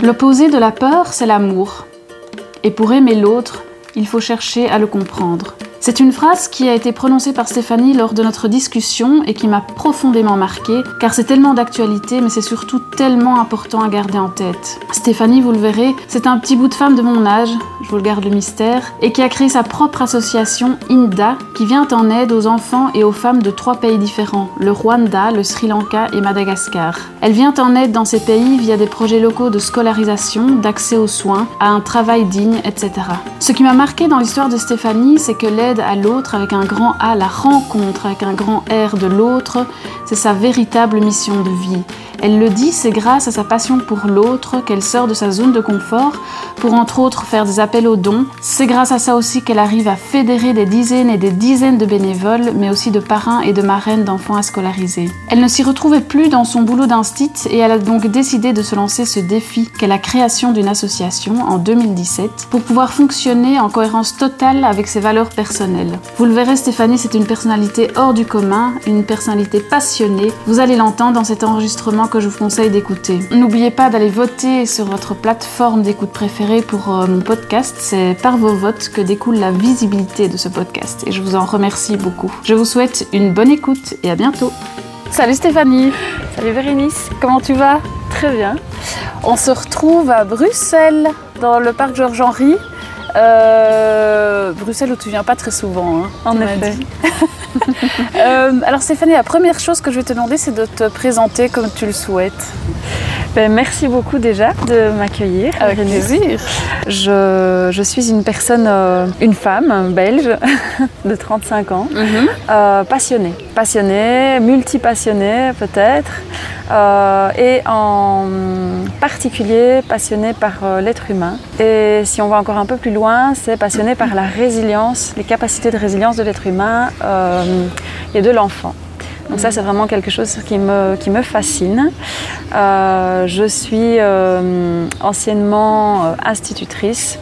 L'opposé de la peur, c'est l'amour. Et pour aimer l'autre, il faut chercher à le comprendre. C'est une phrase qui a été prononcée par Stéphanie lors de notre discussion et qui m'a profondément marquée, car c'est tellement d'actualité, mais c'est surtout tellement important à garder en tête. Stéphanie, vous le verrez, c'est un petit bout de femme de mon âge, je vous le garde le mystère, et qui a créé sa propre association INDA, qui vient en aide aux enfants et aux femmes de trois pays différents, le Rwanda, le Sri Lanka et Madagascar. Elle vient en aide dans ces pays via des projets locaux de scolarisation, d'accès aux soins, à un travail digne, etc. Ce qui m'a marqué dans l'histoire de Stéphanie, c'est que l'aide à l'autre avec un grand A, la rencontre avec un grand R de l'autre, c'est sa véritable mission de vie. Elle le dit, c'est grâce à sa passion pour l'autre qu'elle sort de sa zone de confort pour entre autres faire des appels aux dons. C'est grâce à ça aussi qu'elle arrive à fédérer des dizaines et des dizaines de bénévoles, mais aussi de parrains et de marraines d'enfants à scolariser. Elle ne s'y retrouvait plus dans son boulot d'instit et elle a donc décidé de se lancer ce défi qu'est la création d'une association en 2017 pour pouvoir fonctionner en cohérence totale avec ses valeurs personnelles. Vous le verrez, Stéphanie, c'est une personnalité hors du commun, une personnalité passionnée. Vous allez l'entendre dans cet enregistrement que je vous conseille d'écouter. N'oubliez pas d'aller voter sur votre plateforme d'écoute préférée pour euh, mon podcast. C'est par vos votes que découle la visibilité de ce podcast et je vous en remercie beaucoup. Je vous souhaite une bonne écoute et à bientôt. Salut Stéphanie. Salut Bérénice. Comment tu vas? Très bien. On se retrouve à Bruxelles, dans le parc Georges-Henri. Euh, Bruxelles où tu viens pas très souvent. Hein, en effet. euh, alors Stéphanie, la première chose que je vais te demander, c'est de te présenter comme tu le souhaites. Ben, merci beaucoup déjà de m'accueillir. Avec plaisir. Je, je, suis une personne, euh, une femme belge de 35 ans, mm -hmm. euh, passionnée. Passionnée, multipassionnée peut-être, euh, et en particulier passionnée par l'être humain. Et si on va encore un peu plus loin, c'est passionnée par la résilience, les capacités de résilience de l'être humain et de l'enfant. Donc ça, c'est vraiment quelque chose qui me, fascine. Euh, je suis euh, anciennement euh, institutrice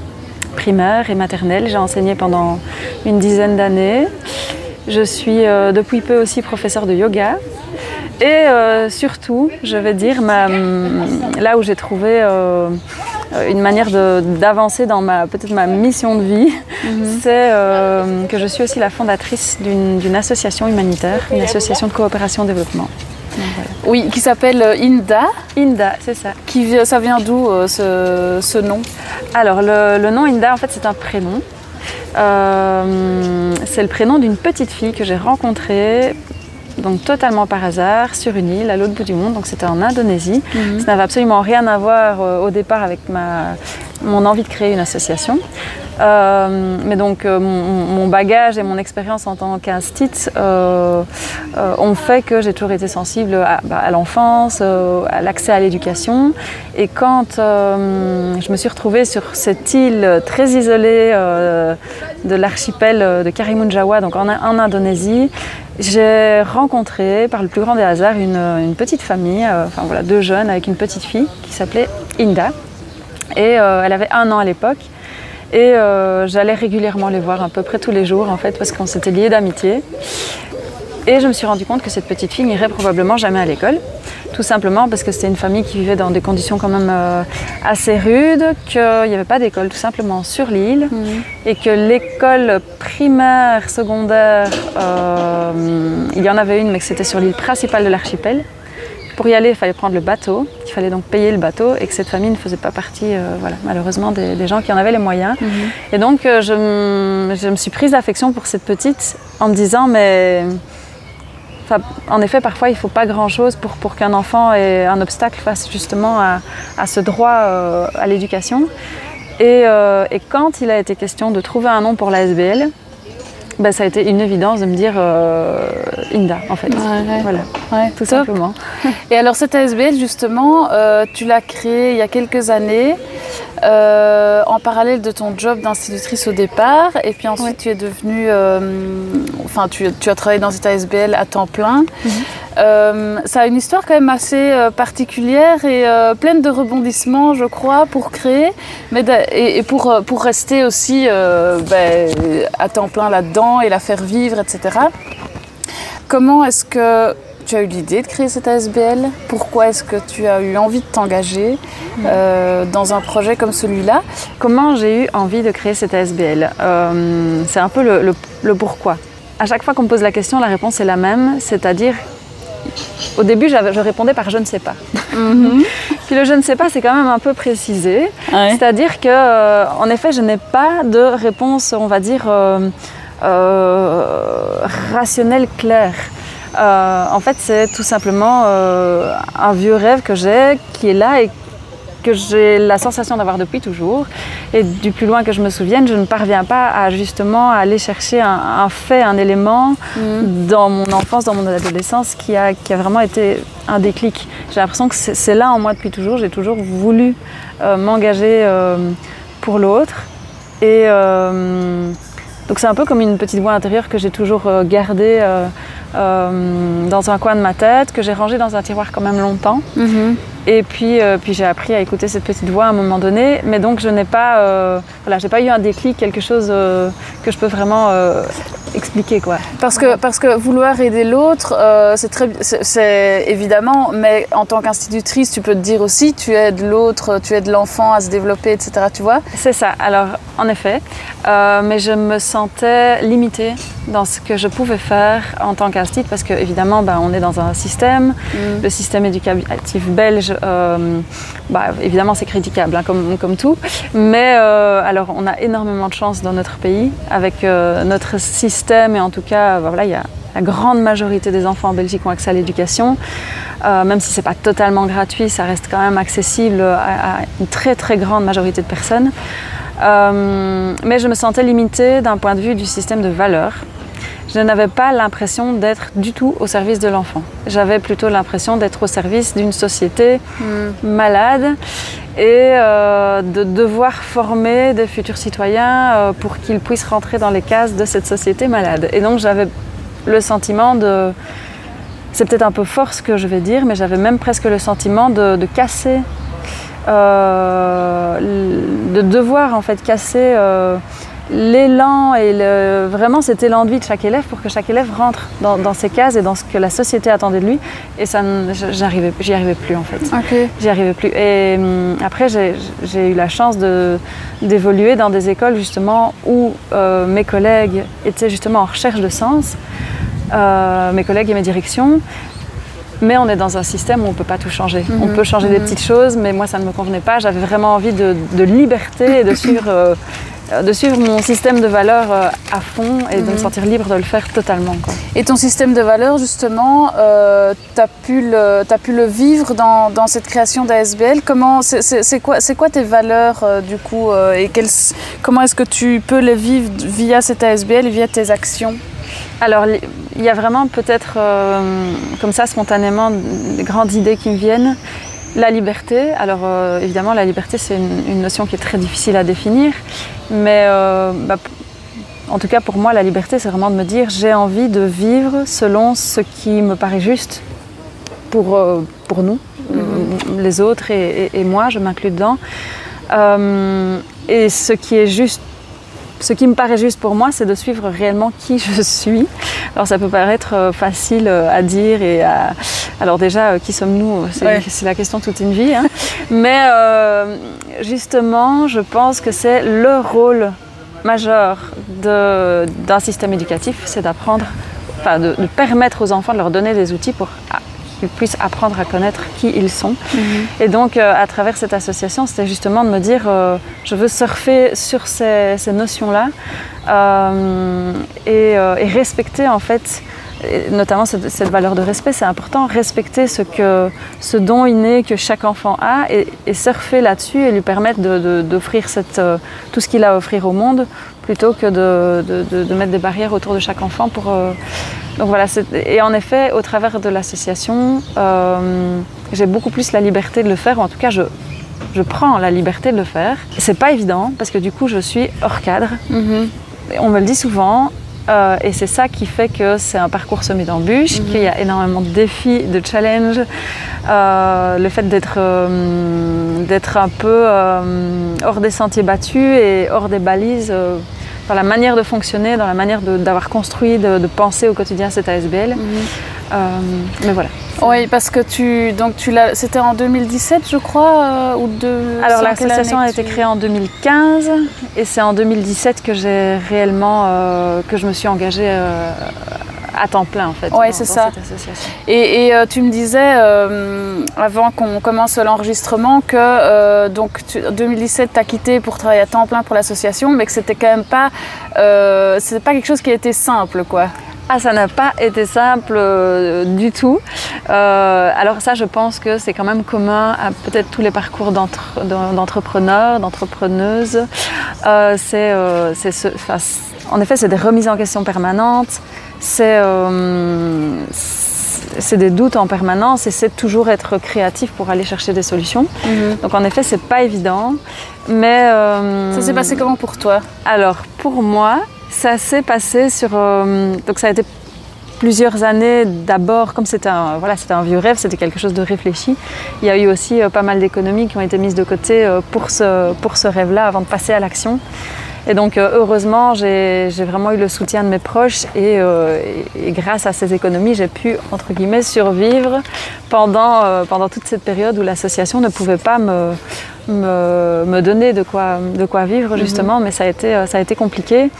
primaire et maternelle. J'ai enseigné pendant une dizaine d'années. Je suis depuis peu aussi professeure de yoga. Et surtout, je vais dire, ma, là où j'ai trouvé une manière d'avancer dans ma peut-être ma mission de vie, mm -hmm. c'est euh, que je suis aussi la fondatrice d'une association humanitaire, une association de coopération développement. Donc, voilà. Oui, qui s'appelle INDA. INDA, c'est ça. Qui, ça vient d'où euh, ce, ce, nom? Alors le, le, nom INDA, en fait, c'est un prénom. Euh, c'est le prénom d'une petite fille que j'ai rencontrée donc totalement par hasard sur une île à l'autre bout du monde, donc c'était en Indonésie. Mm -hmm. Ça n'avait absolument rien à voir euh, au départ avec ma, mon envie de créer une association. Euh, mais donc euh, mon, mon, bagage et mon expérience en tant qu'instit euh, ont fait que j'ai toujours été sensible à, bah, à l'enfance, à l'accès à l'éducation. Et quand je me suis retrouvée sur cette île très isolée de l'archipel de Karimun Jawa, donc en, en Indonésie, j'ai rencontré par le plus grand des hasards une, une petite famille, euh, enfin voilà, deux jeunes avec une petite fille qui s'appelait Inda. Et euh, elle avait un an à l'époque. Et euh, j'allais régulièrement les voir à peu près tous les jours en fait parce qu'on s'était liés d'amitié. Et je me suis rendu compte que cette petite fille n'irait probablement jamais à l'école. Tout simplement parce que c'était une famille qui vivait dans des conditions quand même euh, assez rudes, qu'il n'y avait pas d'école tout simplement sur l'île mmh. et que l'école primaire, secondaire, euh, il y en avait une mais que c'était sur l'île principale de l'archipel. Pour y aller, il fallait prendre le bateau, il fallait donc payer le bateau et que cette famille ne faisait pas partie, euh, voilà, malheureusement, des, des, gens qui en avaient les moyens. Mmh. Et donc, je, je, me suis prise d'affection pour cette petite en me disant, mais En effet, parfois, il ne faut pas grand-chose pour, pour qu'un enfant ait un obstacle face justement à, à ce droit euh, à l'éducation. Et, euh, et, quand il a été question de trouver un nom pour la SBL, ben, ça a été une évidence de me dire euh, Inda, en fait. Ouais. Voilà, ouais, tout top. simplement. Et alors, cette ASBL, justement, euh, tu l'as créée il y a quelques années. Euh, en parallèle de ton job d'institutrice au départ, et puis ensuite tu es devenue, enfin tu, tu, as travaillé dans cette ASBL à temps plein. Mm -hmm. Euh, ça a une histoire quand même assez euh, particulière et euh, pleine de rebondissements, je crois, pour créer, mais et, et, pour, pour rester aussi ben, à temps plein là-dedans et la faire vivre, etc. Comment est-ce que tu as eu l'idée de créer cette ASBL Pourquoi est-ce que tu as eu envie de t'engager euh, dans un projet comme celui-là? Comment j'ai eu envie de créer cette ASBL euh, C'est un peu le, pourquoi. À chaque fois qu'on me pose la question, la réponse est la même, c'est-à-dire au début, je répondais par je ne sais pas. Mhm. Puis le je ne sais pas, c'est quand même un peu précisé. C'est-à-dire que, euh, en effet, je n'ai pas de réponse, on va dire, rationnelle claire. Euh, en fait, c'est tout simplement euh, un vieux rêve que j'ai, qui est là et que j'ai la sensation d'avoir depuis toujours. Et du plus loin que je me souvienne, je ne parviens pas à justement aller chercher un, fait, un élément mm. dans mon enfance, dans mon adolescence qui a, qui a vraiment été un déclic. J'ai l'impression que c'est là en moi depuis toujours. J'ai toujours voulu euh, m'engager pour l'autre. Et donc c'est un peu comme une petite voix intérieure que j'ai toujours gardée euh, dans un coin de ma tête, que j'ai rangé dans un tiroir quand même longtemps. Mhm. Et puis, euh, puis j'ai appris à écouter cette petite voix à un moment donné. Mais donc je n'ai pas, euh, eu un déclic, quelque chose que je peux vraiment expliquer quoi. Parce que, parce que vouloir aider l'autre, c'est très, c'est évidemment, mais en tant qu'institutrice, tu peux te dire aussi, tu aides l'autre, tu aides l'enfant à se développer, etc. Tu vois C'est ça. Alors en effet, mais je me sentais limitée dans ce que je pouvais faire en tant qu'institut parce qu'évidemment ben, on est dans un système, mm. le système éducatif belge, euh, bah, évidemment c'est critiquable hein, comme, comme, tout, mais euh, alors on a énormément de chance dans notre pays avec euh, notre système et en tout cas voilà, il y a la grande majorité des enfants en Belgique ont accès à l'éducation. même si ce n'est pas totalement gratuit, ça reste quand même accessible à, une très très grande majorité de personnes. mais je me sentais limitée d'un point de vue du système de valeurs je n'avais pas l'impression d'être du tout au service de l'enfant. J'avais plutôt l'impression d'être au service d'une société hmm. malade et euh, de devoir former des futurs citoyens euh, pour qu'ils puissent rentrer dans les cases de cette société malade. Et donc j'avais le sentiment de... C'est peut-être un peu fort ce que je vais dire, mais j'avais même presque le sentiment de, casser, euh, de devoir en fait casser l'élan et le, vraiment cet élan de vie de chaque élève pour que chaque élève rentre dans, ses cases et dans ce que la société attendait de lui. Et ça, j'arrivais, j'y arrivais plus en fait. J'y arrivais plus. Et hum, après, j'ai eu la chance de, d'évoluer dans des écoles justement où euh, mes collègues étaient justement en recherche de sens, euh, mes collègues et mes directions. Mais on est dans un système où on ne peut pas tout changer. On mhm. peut changer des mhm. petites choses, mais moi ça ne me convenait pas. J'avais vraiment envie de, liberté et de suivre euh, de suivre mon système de valeurs euh, à fond et de me mhm. sentir libre de le faire totalement. Et ton système de valeurs, justement, euh, tu as, as, pu le vivre dans, dans cette création d'ASBL? C'est quoi, quoi tes valeurs, du coup, et comment est-ce que tu peux les vivre via cette ASBL et via tes actions? Alors, il y a vraiment peut-être comme ça spontanément des grandes idées qui me viennent. La liberté, alors euh, évidemment la liberté c'est une, notion qui est très difficile à définir, mais euh, bah, en tout cas pour moi la liberté c'est vraiment de me dire j'ai envie de vivre selon ce qui me paraît juste pour, euh, pour nous, mhm. les autres et, et, moi, je m'inclus dedans. et ce qui est juste ce qui me paraît juste pour moi, c'est de suivre réellement qui je suis. Alors ça peut paraître euh, facile euh, à dire et à... Alors déjà, euh, qui sommes-nous C'est la question toute une vie. Hein. Mais justement, je pense que c'est le rôle majeur d'un système éducatif, c'est d'apprendre, enfin de, de, permettre aux enfants de leur donner des outils pour qu'ils puissent apprendre à connaître qui ils sont. Mhm. Et donc, euh, à travers cette association, c'était justement de me dire, euh, je veux surfer sur ces, notions-là euh, et, respecter en fait notamment cette, valeur de respect, c'est important, respecter ce, que, ce don inné que chaque enfant a et, surfer là-dessus et lui permettre d'offrir tout ce qu'il a à offrir au monde plutôt que de, mettre des barrières autour de chaque enfant pour, donc voilà, et en effet, au travers de l'association, euh, j'ai beaucoup plus la liberté de le faire, ou en tout cas, je, je prends la liberté de le faire. C'est pas évident parce que du coup, je suis hors cadre. Mhm. On me le dit souvent. Euh, et c'est ça qui fait que c'est un parcours semé d'embûches, mhm. qu'il y a énormément de défis, de challenges. Euh, le fait d'être d'être un peu hors des sentiers battus et hors des balises dans la manière de fonctionner, dans la manière d'avoir construit, de, penser au quotidien cette ASBL. Mhm. mais voilà. Oui, parce que tu, donc tu l'as, c'était en 2017, je crois, ou de. Alors l'association a été créée en 2015, et c'est en 2017 que j'ai réellement, que je me suis engagée à temps plein en fait. Oui, c'est ça. Et, et tu me disais avant qu'on commence l'enregistrement que euh, donc tu, 2017 tu as quitté pour travailler à temps plein pour l'association, mais que c'était quand même pas, euh, c'était pas quelque chose qui a été simple quoi. Ah, ça n'a pas été simple euh, du tout. Euh, alors ça, je pense que c'est quand même commun à peut-être tous les parcours d'entrepreneurs, d'entrepreneuses. Euh, c'est, ce, en effet, c'est des remises en question permanentes. C'est c'est des doutes en permanence et c'est toujours être créatif pour aller chercher des solutions. Mhm. Donc en effet, c'est pas évident. Mais euh, ça s'est passé comment pour toi? Alors pour moi, ça s'est passé sur euh, donc ça a été plusieurs années d'abord, comme c'était un, voilà, c'était un vieux rêve, c'était quelque chose de réfléchi. Il y a eu aussi euh, pas mal d'économies qui ont été mises de côté pour ce, pour ce rêve-là avant de passer à l'action. Et donc euh, heureusement, j'ai vraiment eu le soutien de mes proches euh, et, grâce à ces économies, j'ai pu, entre guillemets, survivre pendant, euh, pendant toute cette période où l'association ne pouvait pas me, me, donner de quoi, de quoi vivre mhm. justement, mais ça a été, ça a été compliqué.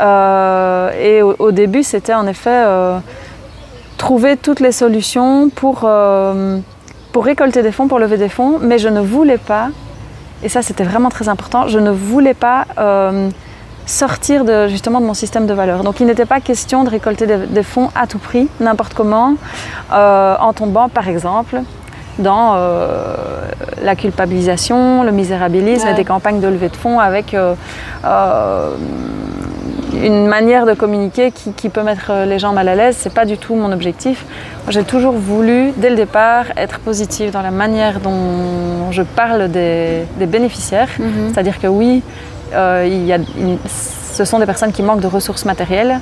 et au, début, c'était en effet trouver toutes les solutions pour, pour récolter des fonds, pour lever des fonds, mais je ne voulais pas et ça, c'était vraiment très important. Je ne voulais pas euh, sortir de, justement de mon système de valeurs. Donc, il n'était pas question de récolter des, fonds à tout prix, n'importe comment, euh, en tombant, par exemple, dans euh, la culpabilisation, le misérabilisme et des campagnes de levée de fonds avec une manière de communiquer qui, peut mettre les gens mal à l'aise. C'est pas du tout mon objectif. J'ai toujours voulu, dès le départ, être positive dans la manière dont je parle des, bénéficiaires. Mhm. C'est-à-dire que oui, euh, il y a, ce sont des personnes qui manquent de ressources matérielles,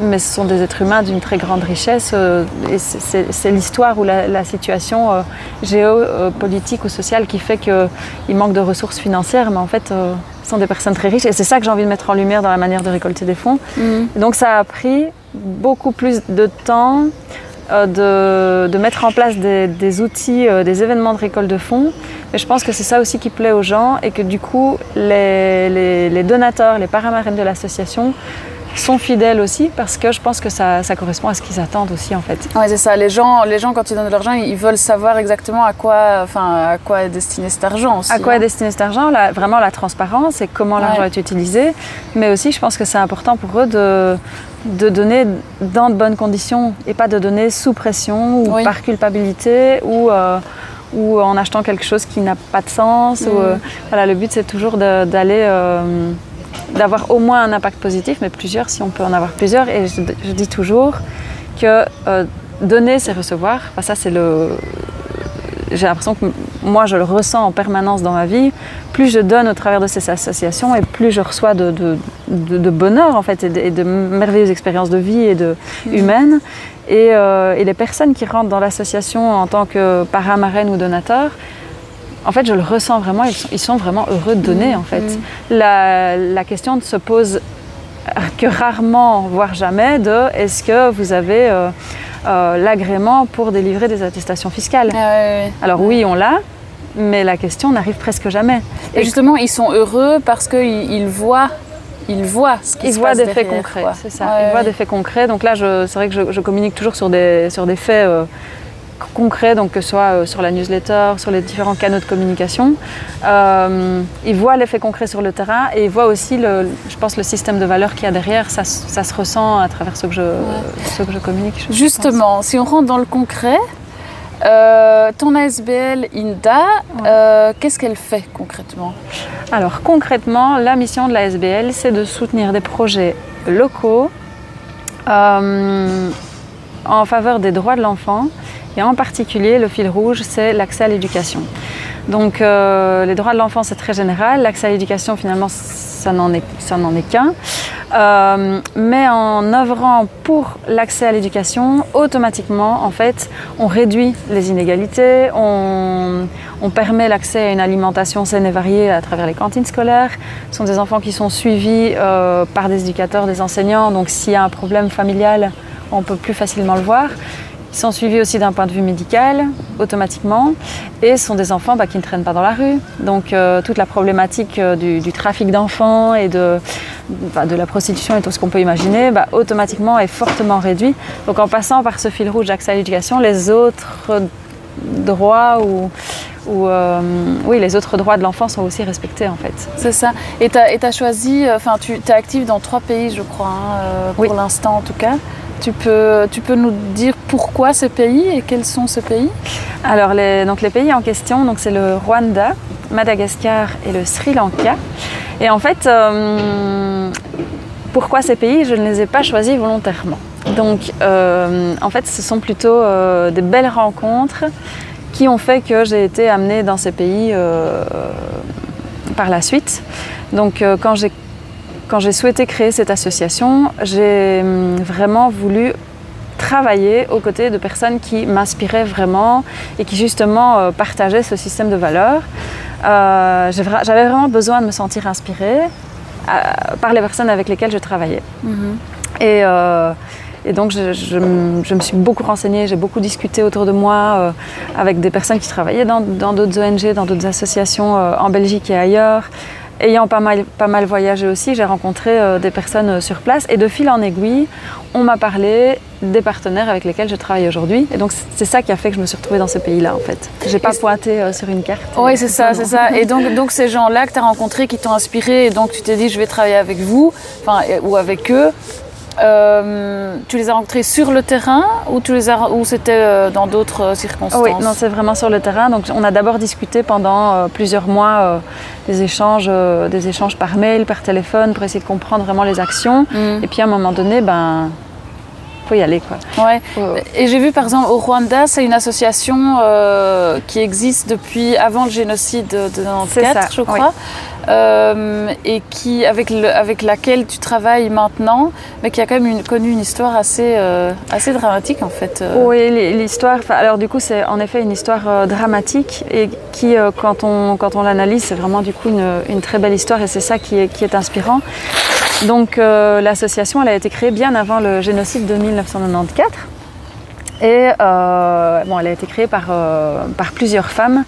mais ce sont des êtres humains d'une très grande richesse. Euh, et c'est l'histoire ou la, situation euh, géopolitique ou sociale qui fait qu'ils manquent de ressources financières, mais en fait, sont des personnes très riches et c'est ça que j'ai envie de mettre en lumière dans la manière de récolter des fonds. Mhm. Donc ça a pris beaucoup plus de temps euh, de, mettre en place des, outils, euh, des événements de récolte de fonds. Mais je pense que c'est ça aussi qui plaît aux gens et que du coup les, les donateurs, les paramarines de l'association sont fidèles aussi parce que je pense que ça, ça correspond à ce qu'ils attendent aussi en fait. Oui c'est ça, les gens, les gens quand ils donnent de l'argent, ils veulent savoir exactement à quoi, enfin, à quoi est destiné cet argent aussi. À quoi est hein. destiné cet argent, vraiment la transparence et comment l'argent est utilisé, mais aussi je pense que c'est important pour eux de, de donner dans de bonnes conditions et pas de donner sous pression ou par culpabilité ou... Euh, ou en achetant quelque chose qui n'a pas de sens. Ou, mm. euh, voilà, le but, c'est toujours d'aller euh, d'avoir au moins un impact positif, mais plusieurs si on peut en avoir plusieurs. Et je, dis toujours que euh, donner, c'est recevoir. ça, c'est le. J'ai l'impression que moi, je le ressens en permanence dans ma vie. Plus je donne au travers de ces associations et plus je reçois de, de, bonheur en fait et de, merveilleuses expériences de vie et de mmh. humaines. Et, euh, et, les personnes qui rentrent dans l'association en tant que paramarraine ou donateur, en fait, je le ressens vraiment, ils sont, vraiment heureux de donner, en fait. Mm. La, question ne se pose que rarement, voire jamais, de est-ce que vous avez euh, euh, l'agrément pour délivrer des attestations fiscales? Ah Alors oui, on l'a, mais la question n'arrive presque jamais. Et, justement, ils sont heureux parce qu'ils voient ils voient ce qui ils voient des faits concrets, c'est ça. ils voient des faits concrets. Donc là, c'est vrai que je, communique toujours sur des, sur des faits euh, concret, donc que ce soit euh, sur la newsletter, sur les différents canaux de communication. Euh, ils voient l'effet concret sur le terrain et ils voient aussi, le, je pense, le système de valeur qu'il y a derrière. Ça, ça, se ressent à travers ce que je, ce que je communique. Justement, si on rentre dans le concret, euh, ton ASBL INDA, qu'est-ce qu'elle fait concrètement? Alors concrètement, la mission de l'ASBL, c'est de soutenir des projets locaux en faveur des droits de l'enfant et en particulier, le fil rouge, c'est l'accès à l'éducation. Donc euh, les droits de l'enfant, c'est très général. L'accès à l'éducation, finalement, ça n'en est, est qu'un. Euh, mais en œuvrant pour l'accès à l'éducation, automatiquement, en fait, on réduit les inégalités, on, permet l'accès à une alimentation saine et variée à travers les cantines scolaires. Ce sont des enfants qui sont suivis euh, par des éducateurs, des enseignants. Donc s'il y a un problème familial, on peut plus facilement le voir. Ils sont suivis aussi d'un point de vue médical, automatiquement, et ce sont des enfants bah, qui ne traînent pas dans la rue. Donc euh, toute la problématique euh, du, trafic d'enfants et de, bah, de la prostitution et tout ce qu'on peut imaginer, bah, automatiquement est fortement réduit. Donc en passant par ce fil rouge d'accès à l'éducation, les autres droits ou, euh, oui, les autres droits de l'enfant sont aussi respectés en fait. C'est ça. Et tu as, choisi, enfin tu es active dans trois pays je crois, hein, pour l'instant en tout cas. Tu peux, tu peux nous dire pourquoi ces pays et quels sont ces pays Alors, les, donc les pays en question, c'est le Rwanda, Madagascar et le Sri Lanka. Et en fait, euh, pourquoi ces pays Je ne les ai pas choisis volontairement. Donc, euh, en fait, ce sont plutôt euh, des belles rencontres qui ont fait que j'ai été amenée dans ces pays par la suite. Donc, quand j'ai quand j'ai souhaité créer cette association, j'ai hum, vraiment voulu travailler aux côtés de personnes qui m'inspiraient vraiment et qui justement euh, partageaient ce système de valeurs. Euh, j'avais vraiment besoin de me sentir inspirée euh, par les personnes avec lesquelles je travaillais. Mm-hmm. Et, donc je, me suis beaucoup renseignée, j'ai beaucoup discuté autour de moi avec des personnes qui travaillaient dans d'autres ONG, dans d'autres associations en Belgique et ailleurs ayant pas mal, pas mal voyagé aussi, j'ai rencontré euh, des personnes euh, sur place et de fil en aiguille, on m'a parlé des partenaires avec lesquels je travaille aujourd'hui. Et donc c'est ça qui a fait que je me suis retrouvée dans ce pays-là en fait. J'ai pas pointé euh, sur une carte. Oui, c'est ça, c'est ça. Et donc, donc ces gens-là que tu as rencontrés, qui t'ont inspiré, et donc tu t'es dit je vais travailler avec vous, enfin, ou avec eux, euh, tu les as rencontrés sur le terrain ou, tu les as, ou c'était euh, dans d'autres euh, circonstances? Oui, non, c'est vraiment sur le terrain. Donc, on a d'abord discuté pendant plusieurs mois des, échanges, des échanges par mail, par téléphone pour essayer de comprendre vraiment les actions. Mm. Et puis à un moment donné, ben, faut y aller. Quoi. Ouais. Et j'ai vu par exemple au Rwanda, c'est une association qui existe depuis avant le génocide de 1994, je crois. Euh, et qui, avec, le, avec laquelle tu travailles maintenant, mais qui a quand même une, connu une histoire assez, euh, assez dramatique en fait. Euh. Oui, l'histoire, alors du coup c'est en effet une histoire dramatique et qui, quand on, quand on l'analyse, c'est vraiment du coup une, une, très belle histoire et c'est ça qui est, qui est inspirant. Donc l'association, elle a été créée bien avant le génocide de 1994. Et bon, elle a été créée par, par plusieurs femmes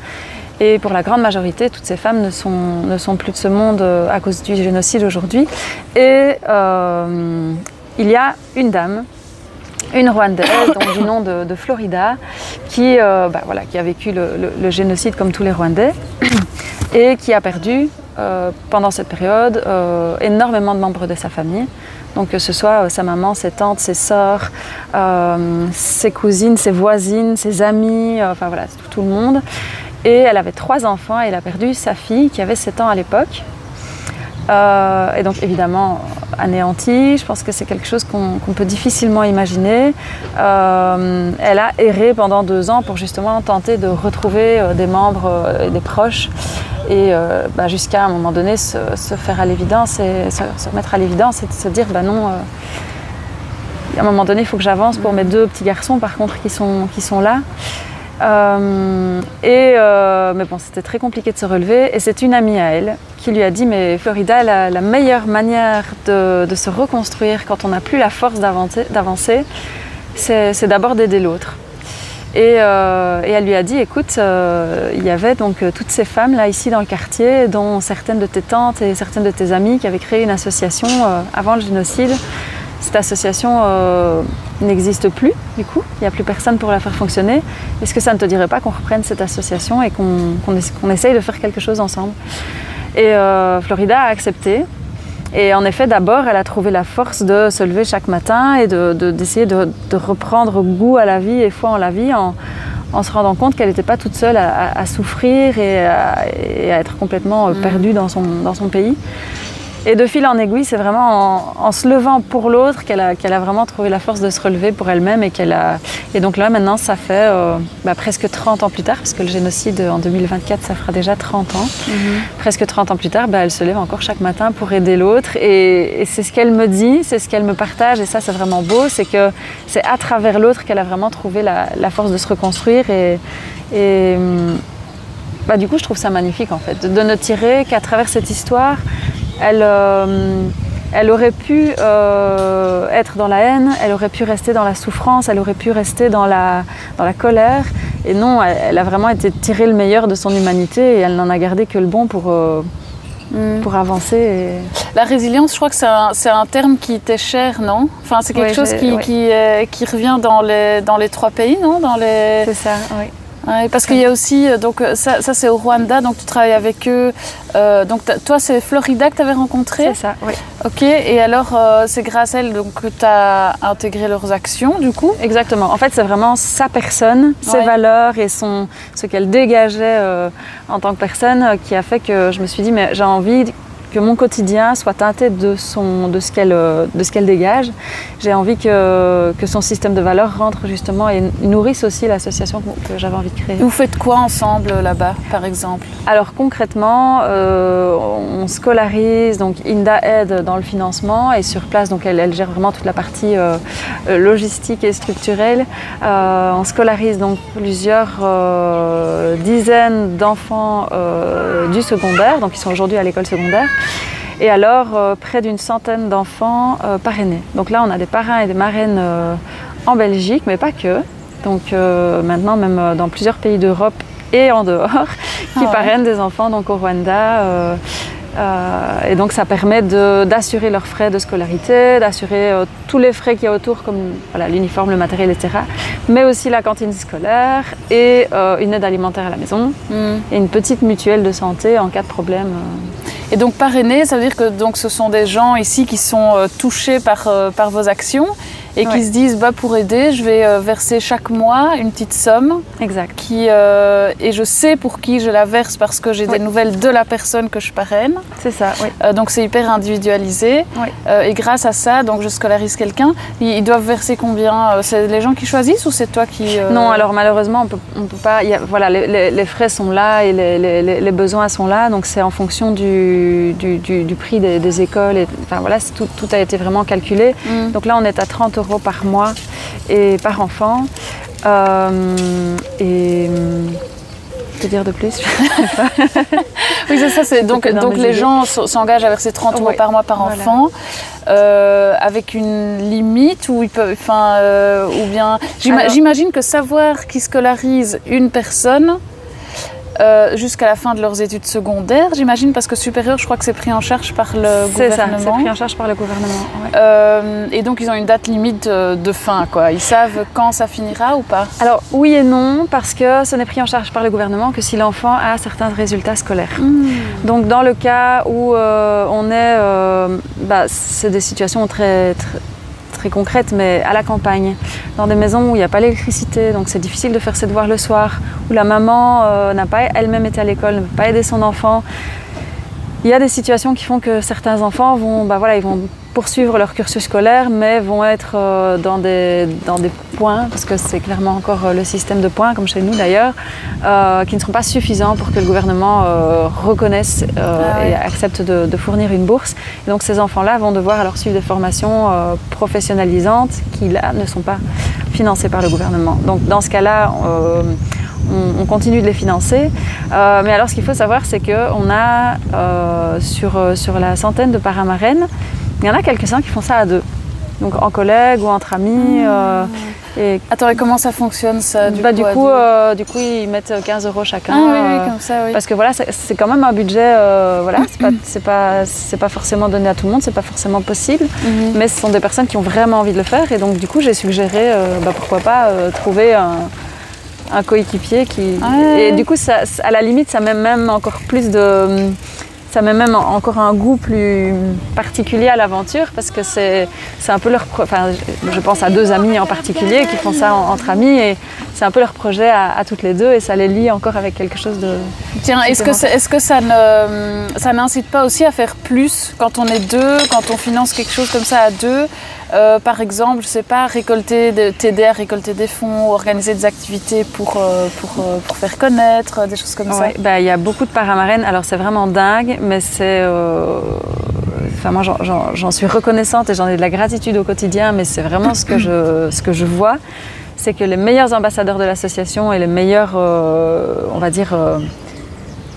et pour la grande majorité, toutes ces femmes ne sont, ne sont plus de ce monde euh, à cause du génocide aujourd'hui. Et euh, il y a une dame, une Rwandaise, donc du nom de, Florida, qui, euh, bah, voilà, qui a vécu le, génocide comme tous les Rwandais et qui a perdu pendant cette période énormément de membres de sa famille. Donc que ce soit sa maman, ses tantes, ses sœurs, ses cousines, ses voisines, ses amis, enfin voilà, tout, le monde. Et elle avait trois enfants et elle a perdu sa fille qui avait 7 ans à l'époque. Euh, et donc évidemment anéantie, je pense que c'est quelque chose qu'on peut difficilement imaginer. Euh, elle a erré pendant deux ans pour justement tenter de retrouver euh, des membres et des proches et bah, jusqu'à un moment donné se, faire à l'évidence et se, remettre à l'évidence et de se dire bah non, à un moment donné il faut que j'avance pour mes deux petits garçons par contre qui sont, qui sont là. Euh, et, euh, mais bon, c'était très compliqué de se relever. Et c'est une amie à elle qui lui a dit Mais Florida, la, meilleure manière de, se reconstruire quand on n'a plus la force d'avancer, c'est d'abord d'aider l'autre. Euh, et, elle lui a dit Écoute, il y avait donc toutes ces femmes là ici dans le quartier, dont certaines de tes tantes et certaines de tes amies qui avaient créé une association avant le génocide cette association euh, n'existe plus, du coup, il n'y a plus personne pour la faire fonctionner. Est-ce que ça ne te dirait pas qu'on reprenne cette association et qu'on essaye de faire quelque chose ensemble? Et euh, Florida a accepté. Et en effet, d'abord, elle a trouvé la force de se lever chaque matin et d'essayer de, reprendre goût à la vie et foi en la vie en, se rendant compte qu'elle n'était pas toute seule à, souffrir et à, être complètement euh, mm. perdue dans son, dans son pays. Et de fil en aiguille, c'est vraiment en, se levant pour l'autre qu'elle a, vraiment trouvé la force de se relever pour elle-même. Et, qu'elle a... et donc là, maintenant, ça fait euh, bah, presque 30 ans plus tard, parce que le génocide en 2024, ça fera déjà 30 ans. Mhm. Presque 30 ans plus tard, bah, elle se lève encore chaque matin pour aider l'autre. Et, c'est ce qu'elle me dit, c'est ce qu'elle me partage. Et ça, c'est vraiment beau. C'est que c'est à travers l'autre qu'elle a vraiment trouvé la, force de se reconstruire. Et, et bah, du coup, je trouve ça magnifique, en fait, de ne tirer qu'à travers cette histoire, elle, euh, Elle aurait pu euh, être dans la haine, elle aurait pu rester dans la souffrance, elle aurait pu rester dans la, dans la colère. Et non, elle, a vraiment été tirer le meilleur de son humanité et elle n'en a gardé que le bon pour, euh, mm. pour avancer. La résilience, je crois que c'est un, un, terme qui était cher, non? Enfin, c'est quelque chose qui, qui, qui, revient dans les, dans les trois pays, non? Dans les... C'est ça, oui parce qu'il y a aussi, euh, donc euh, ça, ça c'est au Rwanda, donc tu travailles avec eux. Euh, donc toi, c'est Florida que tu avais rencontré? C'est ça, oui. Ok, et alors c'est grâce à elle donc, que tu as intégré leurs actions du coup? Exactement. En fait, c'est vraiment sa personne, ses valeurs et son, ce qu'elle dégageait en tant que personne qui a fait que je me suis dit, mais j'ai envie que mon quotidien soit teinté de, son, de ce qu'elle euh, qu'elle dégage. J'ai envie que, que, son système de valeurs rentre justement et nourrisse aussi l'association que j'avais envie de créer. Vous faites quoi ensemble là-bas, par exemple? Alors concrètement, euh, on scolarise, donc Inda aide dans le financement et sur place, donc elle, elle gère vraiment toute la partie euh, logistique et structurelle. on scolarise donc plusieurs dizaines d'enfants du secondaire, donc ils sont aujourd'hui à l'école secondaire et alors euh, près d'une centaine d'enfants euh, parrainés. Donc là, on a des parrains et des marraines euh, en Belgique, mais pas que. Donc maintenant, même dans plusieurs pays d'Europe et en dehors, qui ah parrainent des enfants donc au Rwanda. Et donc ça permet d'assurer leurs frais de scolarité, d'assurer tous les frais qu'il y a autour, comme voilà, l'uniforme, le matériel, etc. Mais aussi la cantine scolaire et une aide alimentaire à la maison mm. et une petite mutuelle de santé en cas de problème. Et donc parrainer, ça veut dire que donc, ce sont des gens ici qui sont euh, touchés par, euh, par vos actions et qui se disent bah, pour aider, je vais euh, verser chaque mois une petite somme. Exact. Qui, euh, et je sais pour qui je la verse parce que j'ai des nouvelles de la personne que je parraine. C'est ça, oui. Euh, donc c'est hyper individualisé. et grâce à ça, donc je scolarise quelqu'un. Ils, doivent verser combien C'est les gens qui choisissent ou c'est toi qui. Non, alors malheureusement, on peut, on peut pas. Y a, voilà, les, les, frais sont là et les, les besoins sont là. Donc c'est en fonction du, du, du, prix des, écoles. Et, enfin voilà, tout, tout, a été vraiment calculé. Mm. Donc là, on est à 30 euros par mois et par enfant. Euh, et que dire de plus? Oui, c'est ça. C'est donc, donc les gens s'engagent à verser 30 euros par mois par enfant, euh, avec une limite où ils peuvent, enfin, euh, ou bien. J'imagine que savoir qui scolarise une personne, euh, jusqu'à la fin de leurs études secondaires, j'imagine, parce que supérieur, je crois que c'est pris en charge par le gouvernement. C'est ça, c'est pris en charge par le gouvernement. Euh, et donc, ils ont une date limite de, fin, quoi. Ils savent quand ça finira ou pas? Alors, oui et non, parce que ce n'est pris en charge par le gouvernement que si l'enfant a certains résultats scolaires. Hmm. Donc, dans le cas où euh, on est, bah, c'est des situations très, très concrète, mais à la campagne, dans des maisons où il n'y a pas l'électricité, donc c'est difficile de faire ses devoirs le soir, où la maman euh, n'a pas elle-même été à l'école, ne peut pas aider son enfant. Il y a des situations qui font que certains enfants vont, bah voilà, ils vont poursuivre leur cursus scolaire, mais vont être euh, dans, des, dans des points, parce que c'est clairement encore euh, le système de points, comme chez nous d'ailleurs, euh, qui ne seront pas suffisants pour que le gouvernement reconnaisse ah et accepte de, fournir une bourse. Et donc ces enfants-là vont devoir alors suivre des formations professionnalisantes qui là ne sont pas financées par le gouvernement. Donc dans ce cas-là, on, continue de les financer. mais alors ce qu'il faut savoir, c'est qu'on a sur, sur la centaine de paramarènes, il y en a quelques-uns qui font ça à deux. Donc en collègue ou entre amis. Euh, et... Attends, et comment ça fonctionne ça du, bah, coup, du, coup, euh, du coup, ils mettent 15 euros chacun. Ah, oui, oui, comme ça, oui. Parce que voilà, c'est quand même un budget, euh, voilà, c'est pas, pas, pas, forcément donné à tout le monde, c'est pas forcément possible. Mmh. Mais ce sont des personnes qui ont vraiment envie de le faire. Et donc, du coup, j'ai suggéré, bah, pourquoi pas, trouver un, un coéquipier qui. Et du coup, ça, à la limite, ça met même encore plus de ça met même encore un goût plus particulier à l'aventure parce que c'est un peu leur... Enfin, je pense à deux amis en particulier qui font ça entre amis et c'est un peu leur projet à, toutes les deux et ça les lie encore avec quelque chose de... Tiens, est-ce que, est, -ce que ça ne ça n'incite pas aussi à faire plus quand on est deux, quand on finance quelque chose comme ça à deux euh, par exemple, je sais pas, récolter, t'aider à récolter des fonds, organiser des activités pour, euh, euh, pour faire connaître, des choses comme ça. Bah, il y a beaucoup de paramarènes. Alors c'est vraiment dingue, mais c'est, enfin moi j'en suis reconnaissante et j'en ai de la gratitude au quotidien, mais c'est vraiment ce que je, ce que je vois, c'est que les meilleurs ambassadeurs de l'association et les meilleurs, on va dire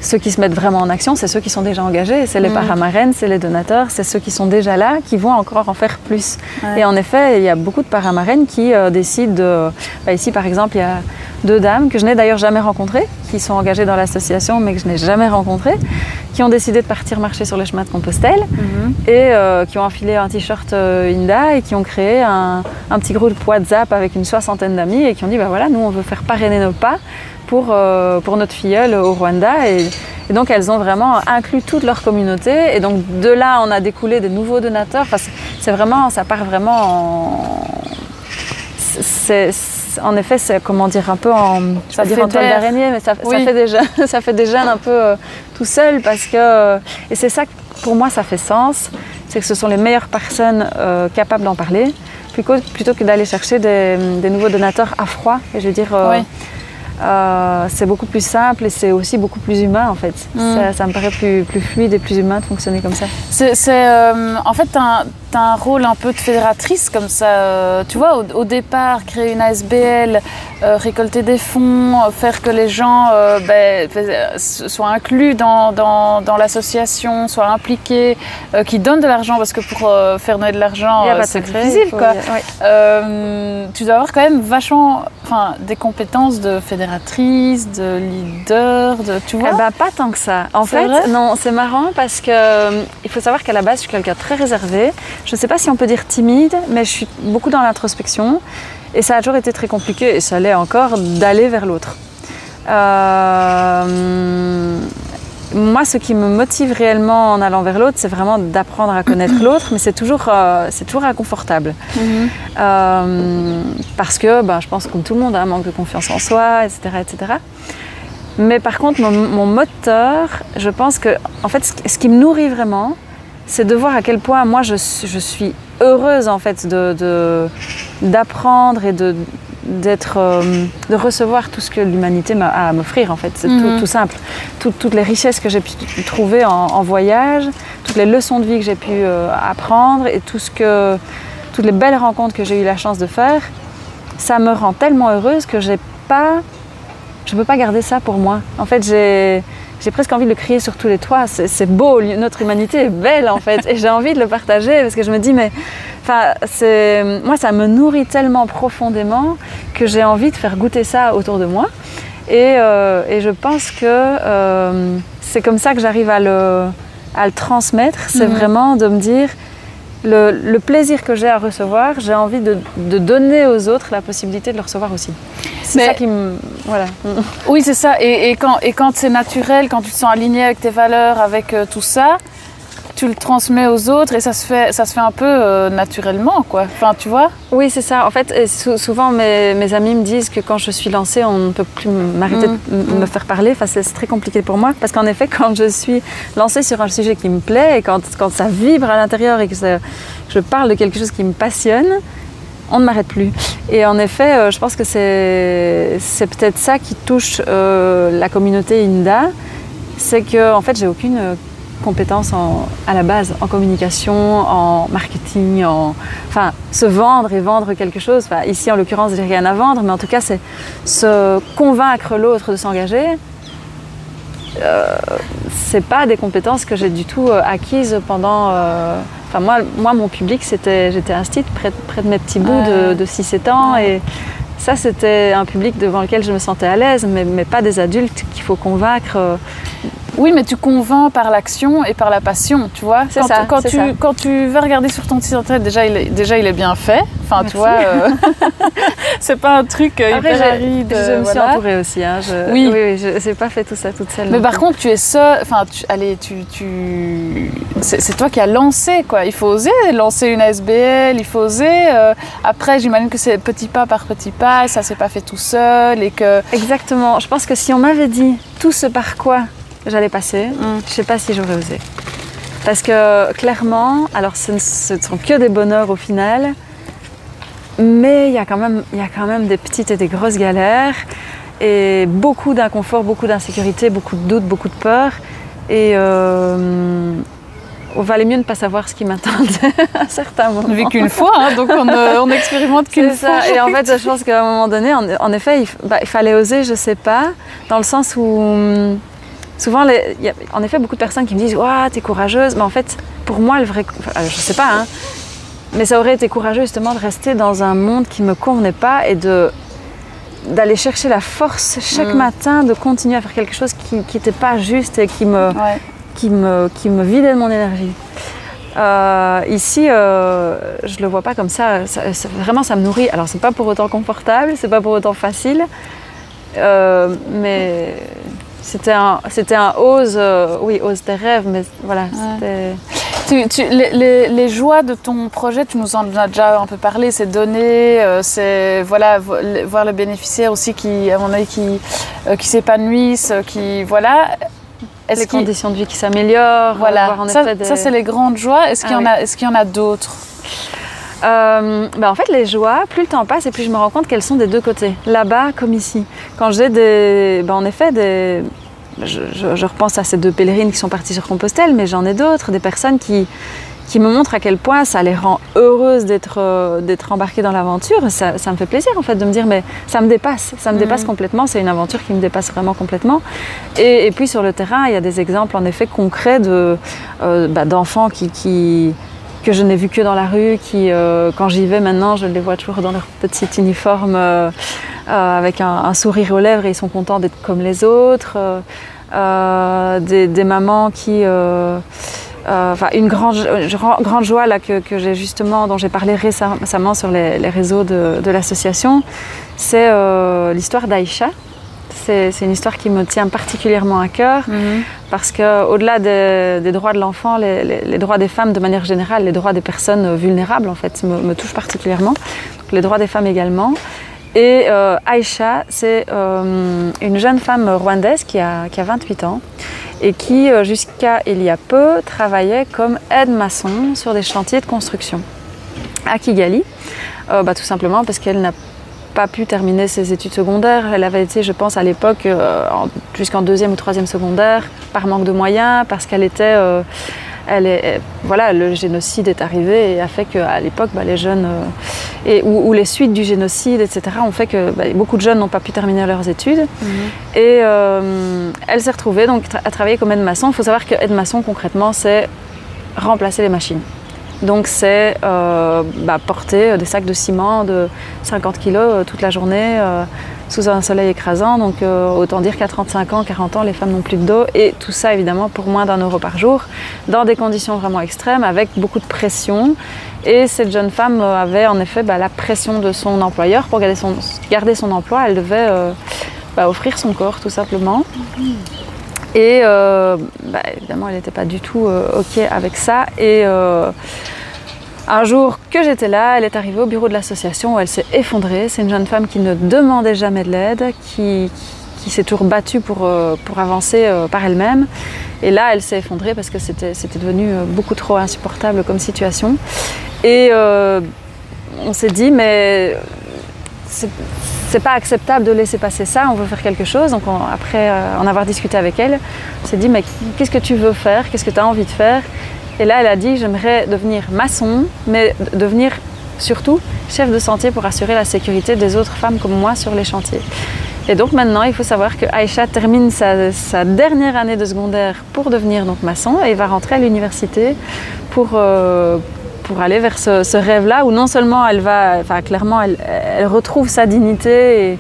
ceux qui se mettent vraiment en action, c'est ceux qui sont déjà engagés. C'est les mm. paramarènes, c'est les donateurs, c'est ceux qui sont déjà là, qui vont encore en faire plus. Et en effet, il y a beaucoup de paramarènes qui euh, décident de... Bah, ici, par exemple, il y a deux dames que je n'ai d'ailleurs jamais rencontrées, qui sont engagées dans l'association, mais que je n'ai jamais rencontrées, qui ont décidé de partir marcher sur les chemins de Compostelle mm-hmm. et euh, qui ont enfilé un t-shirt euh, Inda et qui ont créé un, petit groupe WhatsApp avec une soixantaine d'amis et qui ont dit, bah voilà, nous, on veut faire parrainer nos pas pour, euh, pour notre filleule au Rwanda. Et, donc elles ont vraiment inclus toute leur communauté. Et donc de là, on a découlé des nouveaux donateurs. Enfin, c'est vraiment, ça part vraiment en. C'est, en effet, c'est comment dire un peu en, ça dire en toile d'araignée, mais ça, fait déjà, ça fait déjà un peu euh, tout seul parce que et c'est ça pour moi ça fait sens, c'est que ce sont les meilleures personnes euh, capables d'en parler plutôt, plutôt que d'aller chercher des, nouveaux donateurs à froid. Et je veux dire, euh, c'est beaucoup plus simple et c'est aussi beaucoup plus humain en fait. Mm. Ça, me paraît plus, plus, fluide et plus humain de fonctionner comme ça. C'est, euh, en fait, tu as, un rôle un peu de fédératrice comme ça. Euh, tu vois, au, départ, créer une ASBL, récolter des fonds, faire que les gens ben, soient inclus dans, dans, dans, l'association, soient impliqués, qui donnent de l'argent parce que pour faire donner de l'argent, c'est difficile. Quoi. tu dois avoir quand même vachement des compétences de de leader, de, tu vois? Eh ben, Pas tant que ça. En fait, non, c'est marrant parce que euh, il faut savoir qu'à la base, je suis quelqu'un de très réservé. Je ne sais pas si on peut dire timide, mais je suis beaucoup dans l'introspection. Et ça a toujours été très compliqué, et ça l'est encore, d'aller vers l'autre. Euh, moi, ce qui me motive réellement en allant vers l'autre, c'est vraiment d'apprendre à connaître l'autre, mais c'est toujours, euh, c'est toujours inconfortable. Mhm. Euh, parce que ben, je pense, comme tout le monde, un hein, manque de confiance en soi, etc. etc. Mais par contre, mon, moteur, je pense que, en fait, ce, qui me nourrit vraiment, c'est de voir à quel point moi je, je suis heureuse en fait d'apprendre et de, d'être, euh, de recevoir tout ce que l'humanité m'a à m'offrir en fait. C'est tout, mhm. simple. toutes les richesses que j'ai pu trouver en, voyage, toutes les leçons de vie que j'ai pu euh, apprendre et tout ce que, toutes les belles rencontres que j'ai eu la chance de faire, ça me rend tellement heureuse que j'ai pas, je peux pas garder ça pour moi. En fait, j'ai j'ai presque envie de le crier sur tous les toits. C'est beau, notre humanité est belle en fait. Et j'ai envie de le partager parce que je me dis, mais enfin, moi, ça me nourrit tellement profondément que j'ai envie de faire goûter ça autour de moi. Et, euh, je pense que euh, c'est comme ça que j'arrive à le, à le transmettre. C'est mhm. vraiment de me dire, le, plaisir que j'ai à recevoir, j'ai envie de, donner aux autres la possibilité de le recevoir aussi. C'est ça qui me. Voilà. Oui, c'est ça. Et, quand, et quand c'est naturel, quand tu te sens aligné avec tes valeurs, avec euh, tout ça, tu le transmets aux autres et ça se fait, ça se fait un peu euh, naturellement, quoi. Enfin, tu vois? Oui, c'est ça. En fait, souvent mes, amis me disent que quand je suis lancée, on ne peut plus m'arrêter de mm. me faire parler. Enfin, c'est très compliqué pour moi parce qu'en effet, quand je suis lancée sur un sujet qui me plaît et quand, quand ça vibre à l'intérieur et que, je parle de quelque chose qui me passionne, on ne m'arrête plus. Et en effet, euh, je pense que c'est peut-être ça qui touche euh, la communauté INDA, c'est que en fait, j'ai aucune compétences à la base en communication, en marketing, en enfin se vendre et vendre quelque chose. Enfin, ici en l'occurrence, j'ai rien à vendre, mais en tout cas, c'est se convaincre l'autre de s'engager. Euh, c'est pas des compétences que j'ai du tout euh, acquises pendant. Euh, enfin moi, moi, mon public, c'était, j'étais instite près, près de mes petits bouts de, de 6-7 ans et ça, c'était un public devant lequel je me sentais à l'aise, mais, mais pas des adultes qu'il faut convaincre oui, mais tu convaincs par l'action et par la passion, tu vois. C'est ça, quand, tu, quand tu vas regarder sur ton site internet, déjà il est, déjà, il est bien fait. Enfin, tu vois, euh, c'est pas un truc euh, hyper aride. Je, me suis entourée aussi. Hein, oui, oui, je n'ai pas fait tout ça toute seule. Mais par contre, tu es seule. Enfin, tu, allez, tu, tu... c'est toi qui as lancé, quoi. Il faut oser lancer une SBL, il faut oser. Euh, après, j'imagine que c'est petit pas par petit pas, ça s'est pas fait tout seul et que. Exactement. Je pense que si on m'avait dit tout ce par quoi j'allais passer, mm. je sais pas si j'aurais osé. Parce que clairement, alors ce ne sont que des bonheurs au final, mais il y, a quand même, il y a quand même des petites et des grosses galères, et beaucoup d'inconfort, beaucoup d'insécurité, beaucoup de doutes, beaucoup de peur. Et euh, on valait mieux ne pas savoir ce qui m'attendait à certains moments. On vit qu'une fois, hein, donc on, euh, on expérimente qu'une fois. Et en fait, je pense qu'à un moment donné, en, effet, il, bah, il, fallait oser, je sais pas, dans le sens où souvent, il y a en effet beaucoup de personnes qui me disent Waouh, t'es courageuse. Mais en fait, pour moi, le vrai. Enfin, je sais pas, hein, mais ça aurait été courageux justement de rester dans un monde qui ne me convenait pas et de d'aller chercher la force chaque mm. matin de continuer à faire quelque chose qui n'était pas juste et qui me, qui, me, qui me vidait de mon énergie. Euh, ici, euh, je le vois pas comme ça. Vraiment, ça me nourrit. Alors, c'est pas pour autant confortable, c'est pas pour autant facile, euh, mais c'était un, c'était un ose, euh, oui, ose tes rêves, mais voilà. les, joies de ton projet, tu nous en as déjà un peu parlé, c'est donner, c'est voilà, voir le bénéficiaire aussi qui, à mon avis, qui, qui s'épanouissent, qui voilà les conditions de vie qui s'améliorent. Voilà, ça, ça c'est les grandes joies. Est-ce qu'il y, ah est y, en a d'autres? Euh, bah en fait, les joies, plus le temps passe et plus je me rends compte qu'elles sont des deux côtés, là-bas comme ici. Quand j'ai des. Bah en effet, des. Je, je, repense à ces deux pèlerines qui sont parties sur Compostelle, mais j'en ai d'autres, des personnes qui, qui me montrent à quel point ça les rend heureuses d'être euh, d'être embarquées dans l'aventure. Ça, ça, me fait plaisir en fait de me dire mais ça me dépasse, ça me dépasse mm. complètement. C'est une aventure qui me dépasse vraiment complètement. Et, et, puis sur le terrain, il y a des exemples en effet concrets de euh, bah, d'enfants qui, qui que je n'ai vu que dans la rue, qui, euh, quand j'y vais maintenant, je les vois toujours dans leur petit uniforme euh, euh, avec un, sourire aux lèvres et ils sont contents d'être comme les autres. Des, mamans qui enfin une grande, grande joie là, que, que j'ai justement, dont j'ai parlé récemment sur les, réseaux de, de l'association, c'est l'histoire d'Aïcha. C'est une histoire qui me tient particulièrement à cœur mhm. parce qu'au-delà des, des, droits de l'enfant, les, les, les, droits des femmes de manière générale, les droits des personnes vulnérables en fait me, me touchent particulièrement, les droits des femmes également. Et euh, Aïcha, c'est euh, une jeune femme rwandaise qui a, qui a 28 ans et qui, euh, jusqu'à il y a peu, travaillait comme aide-maçon sur des chantiers de construction à Kigali, euh, bah, tout simplement parce qu'elle n'a pas pu terminer ses études secondaires. Elle avait été, je pense, à l'époque euh, jusqu'en deuxième ou troisième secondaire par manque de moyens, parce qu'elle était euh, elle est, voilà, le génocide est arrivé et a fait qu'à l'époque, bah, les jeunes, euh, et, ou, ou, les suites du génocide, etc., ont fait que bah, beaucoup de jeunes n'ont pas pu terminer leurs études. Mmh. Et euh, elle s'est retrouvée donc, à travailler comme aide-maçon. Il faut savoir que aide-maçon, concrètement, c'est remplacer les machines. Donc c'est euh, bah, porter des sacs de ciment de 50 kg euh, toute la journée euh, sous un soleil écrasant. Donc autant dire qu'à 35 ans, 40 ans, les femmes n'ont plus de dos. Et tout ça évidemment pour moins d'un euro par jour, dans des conditions vraiment extrêmes, avec beaucoup de pression. Et cette jeune femme avait en effet bah, la pression de son employeur. Pour garder son, garder son emploi, elle devait bah, offrir son corps tout simplement. Et euh, bah, évidemment, elle n'était pas du tout euh, OK avec ça. Et euh, un jour que j'étais là, elle est arrivée au bureau de l'association où elle s'est effondrée. C'est une jeune femme qui ne demandait jamais de l'aide, qui, s'est toujours battue pour, pour avancer par elle-même. Et là, elle s'est effondrée parce que c'était devenu beaucoup trop insupportable comme situation. Et on s'est dit, mais c'est pas acceptable de laisser passer ça, on veut faire quelque chose. Donc on, après euh, en avoir discuté avec elle, on s'est dit mais qu'est-ce que tu veux faire? Qu'est-ce que tu as envie de faire? Et là elle a dit j'aimerais devenir maçon, mais devenir surtout chef de chantier pour assurer la sécurité des autres femmes comme moi sur les chantiers. Et donc maintenant, il faut savoir que Aïcha termine sa, sa dernière année de secondaire pour devenir donc maçon et va rentrer à l'université pour, euh, pour aller vers ce, ce rêve-là où non seulement elle va, enfin clairement, elle, elle retrouve sa dignité et,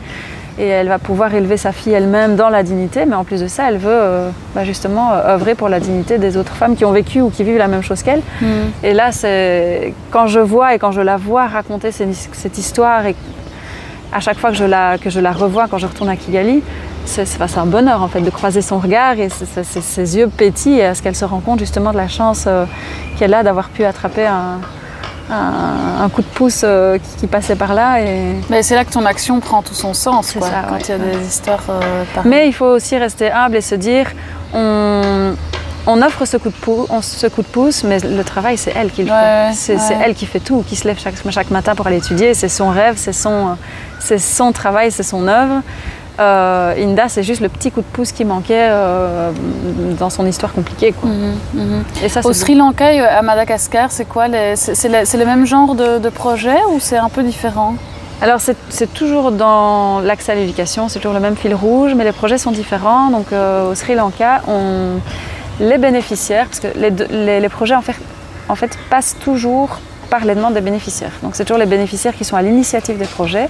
et, elle va pouvoir élever sa fille elle-même dans la dignité, mais en plus de ça, elle veut euh, bah justement euh, œuvrer pour la dignité des autres femmes qui ont vécu ou qui vivent la même chose qu'elle. Mm. Et là, c'est quand je vois et quand je la vois raconter cette, cette histoire et à chaque fois que je la, que je la revois quand je retourne à Kigali, c'est un bonheur en fait de croiser son regard et ses yeux pétillent à ce qu'elle se rend compte justement de la chance euh, qu'elle a d'avoir pu attraper un, un, un, coup de pouce euh, qui, qui, passait par là. Et... Mais c'est là que ton action prend tout son sens, quoi, ça, quand ouais, il y a ouais. des histoires euh, Mais il faut aussi rester humble et se dire, on, on offre ce coup, de pouce, ce coup de pouce, mais le travail, c'est elle qui le ouais, fait. C'est elle qui fait tout, qui se lève chaque, chaque matin pour aller étudier. C'est son rêve, c'est son, son travail, c'est son œuvre. Euh, Inda, c'est juste le petit coup de pouce qui manquait euh, dans son histoire compliquée. Quoi. Mmh, mmh. Et ça, Au Sri Lanka et à Madagascar, c'est quoi C'est le, même genre de, de, projet ou c'est un peu différent? Alors c'est toujours dans l'accès à l'éducation, c'est toujours le même fil rouge, mais les projets sont différents. Donc au Sri Lanka, on, les bénéficiaires, parce que les, projets en fait, en fait passent toujours par les demandes des bénéficiaires. Donc c'est toujours les bénéficiaires qui sont à l'initiative des projets.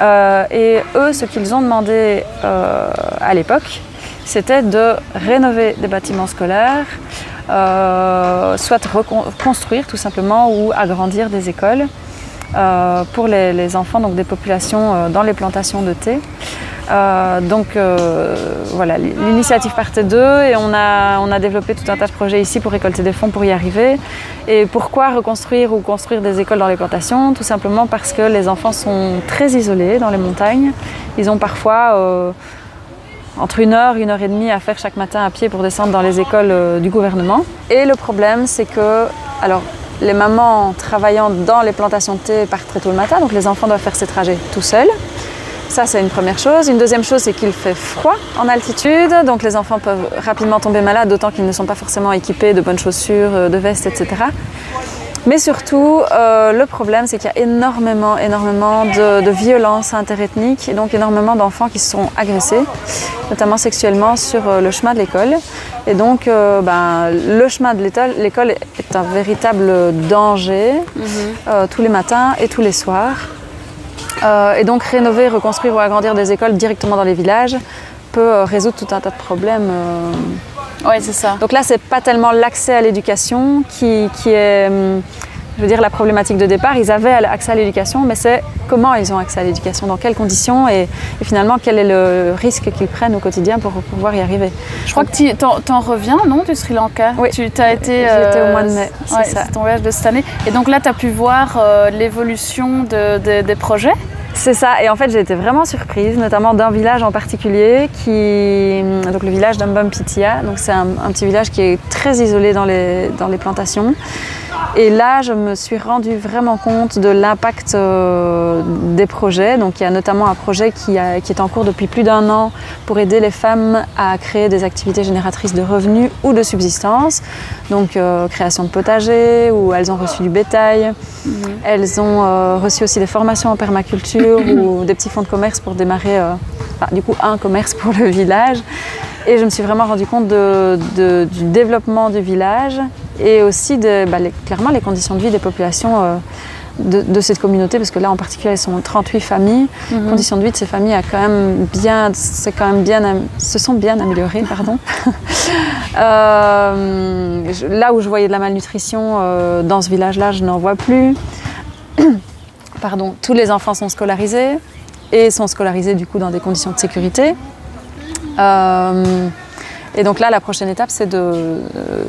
Euh, et eux, ce qu'ils ont demandé euh, à l'époque, c'était de rénover des bâtiments scolaires, euh, soit reconstruire tout simplement ou agrandir des écoles pour les, les, enfants donc des populations dans les plantations de thé. Euh, donc euh, voilà, l'initiative partait d'eux et on a, on a développé tout un tas de projets ici pour récolter des fonds pour y arriver. Et pourquoi reconstruire ou construire des écoles dans les plantations? Tout simplement parce que les enfants sont très isolés dans les montagnes. Ils ont parfois euh, entre une heure, une heure et demie à faire chaque matin à pied pour descendre dans les écoles du gouvernement. Et le problème, c'est que, alors, les mamans travaillant dans les plantations de thé partent très tôt le matin, donc les enfants doivent faire ces trajets tout seuls. Ça, c'est une première chose. Une deuxième chose, c'est qu'il fait froid en altitude, donc les enfants peuvent rapidement tomber malades, d'autant qu'ils ne sont pas forcément équipés de bonnes chaussures, euh, de vestes, etc. Mais surtout, euh, le problème, c'est qu'il y a énormément, énormément de, de violence interethnique et donc énormément d'enfants qui sont agressés, notamment sexuellement, sur euh, le chemin de l'école. Et donc, ben, le chemin de l'école est un véritable danger mhm. tous les matins et tous les soirs. Euh, et donc rénover, reconstruire ou agrandir des écoles directement dans les villages peut euh, résoudre tout un tas de problèmes. Euh. Oui, c'est ça. Donc là, c'est pas tellement l'accès à l'éducation qui, qui, est, hum, je veux dire, la problématique de départ. Ils avaient accès à l'éducation, mais c'est comment ils ont accès à l'éducation, dans quelles conditions et, finalement quel est le risque qu'ils prennent au quotidien pour pouvoir y arriver. Je crois que tu en, reviens, non, du Sri Lanka? Oui. Tu as été. J'étais au mois de mai. C'est ton voyage de cette année. Et donc là, tu as pu voir l'évolution des projets? C'est ça, et en fait j'ai été vraiment surprise, notamment d'un village en particulier, qui, donc le village d'Ambampitia. Donc c'est un, petit village qui est très isolé dans les, dans les plantations. Et là, je me suis rendu vraiment compte de l'impact euh, des projets. Donc, il y a notamment un projet qui, est en cours depuis plus d'un an pour aider les femmes à créer des activités génératrices de revenus ou de subsistance. Donc, euh, création de potager, où elles ont reçu du bétail. Mhm. Elles ont euh, reçu aussi des formations en permaculture ou des petits fonds de commerce pour démarrer, du coup, un commerce pour le village. Et je me suis vraiment rendu compte du développement du village et aussi de, bah, clairement les conditions de vie des populations euh, de, cette communauté, parce que là en particulier, elles sont 38 familles. Les mhm. conditions de vie de ces familles a quand même bien, c'est quand même bien, se sont bien améliorées, pardon. Euh, là où je voyais de la malnutrition euh, dans ce village-là, je n'en vois plus. pardon, tous les enfants sont scolarisés et sont scolarisés du coup dans des conditions de sécurité. Euh, et donc là, la prochaine étape, c'est de, euh,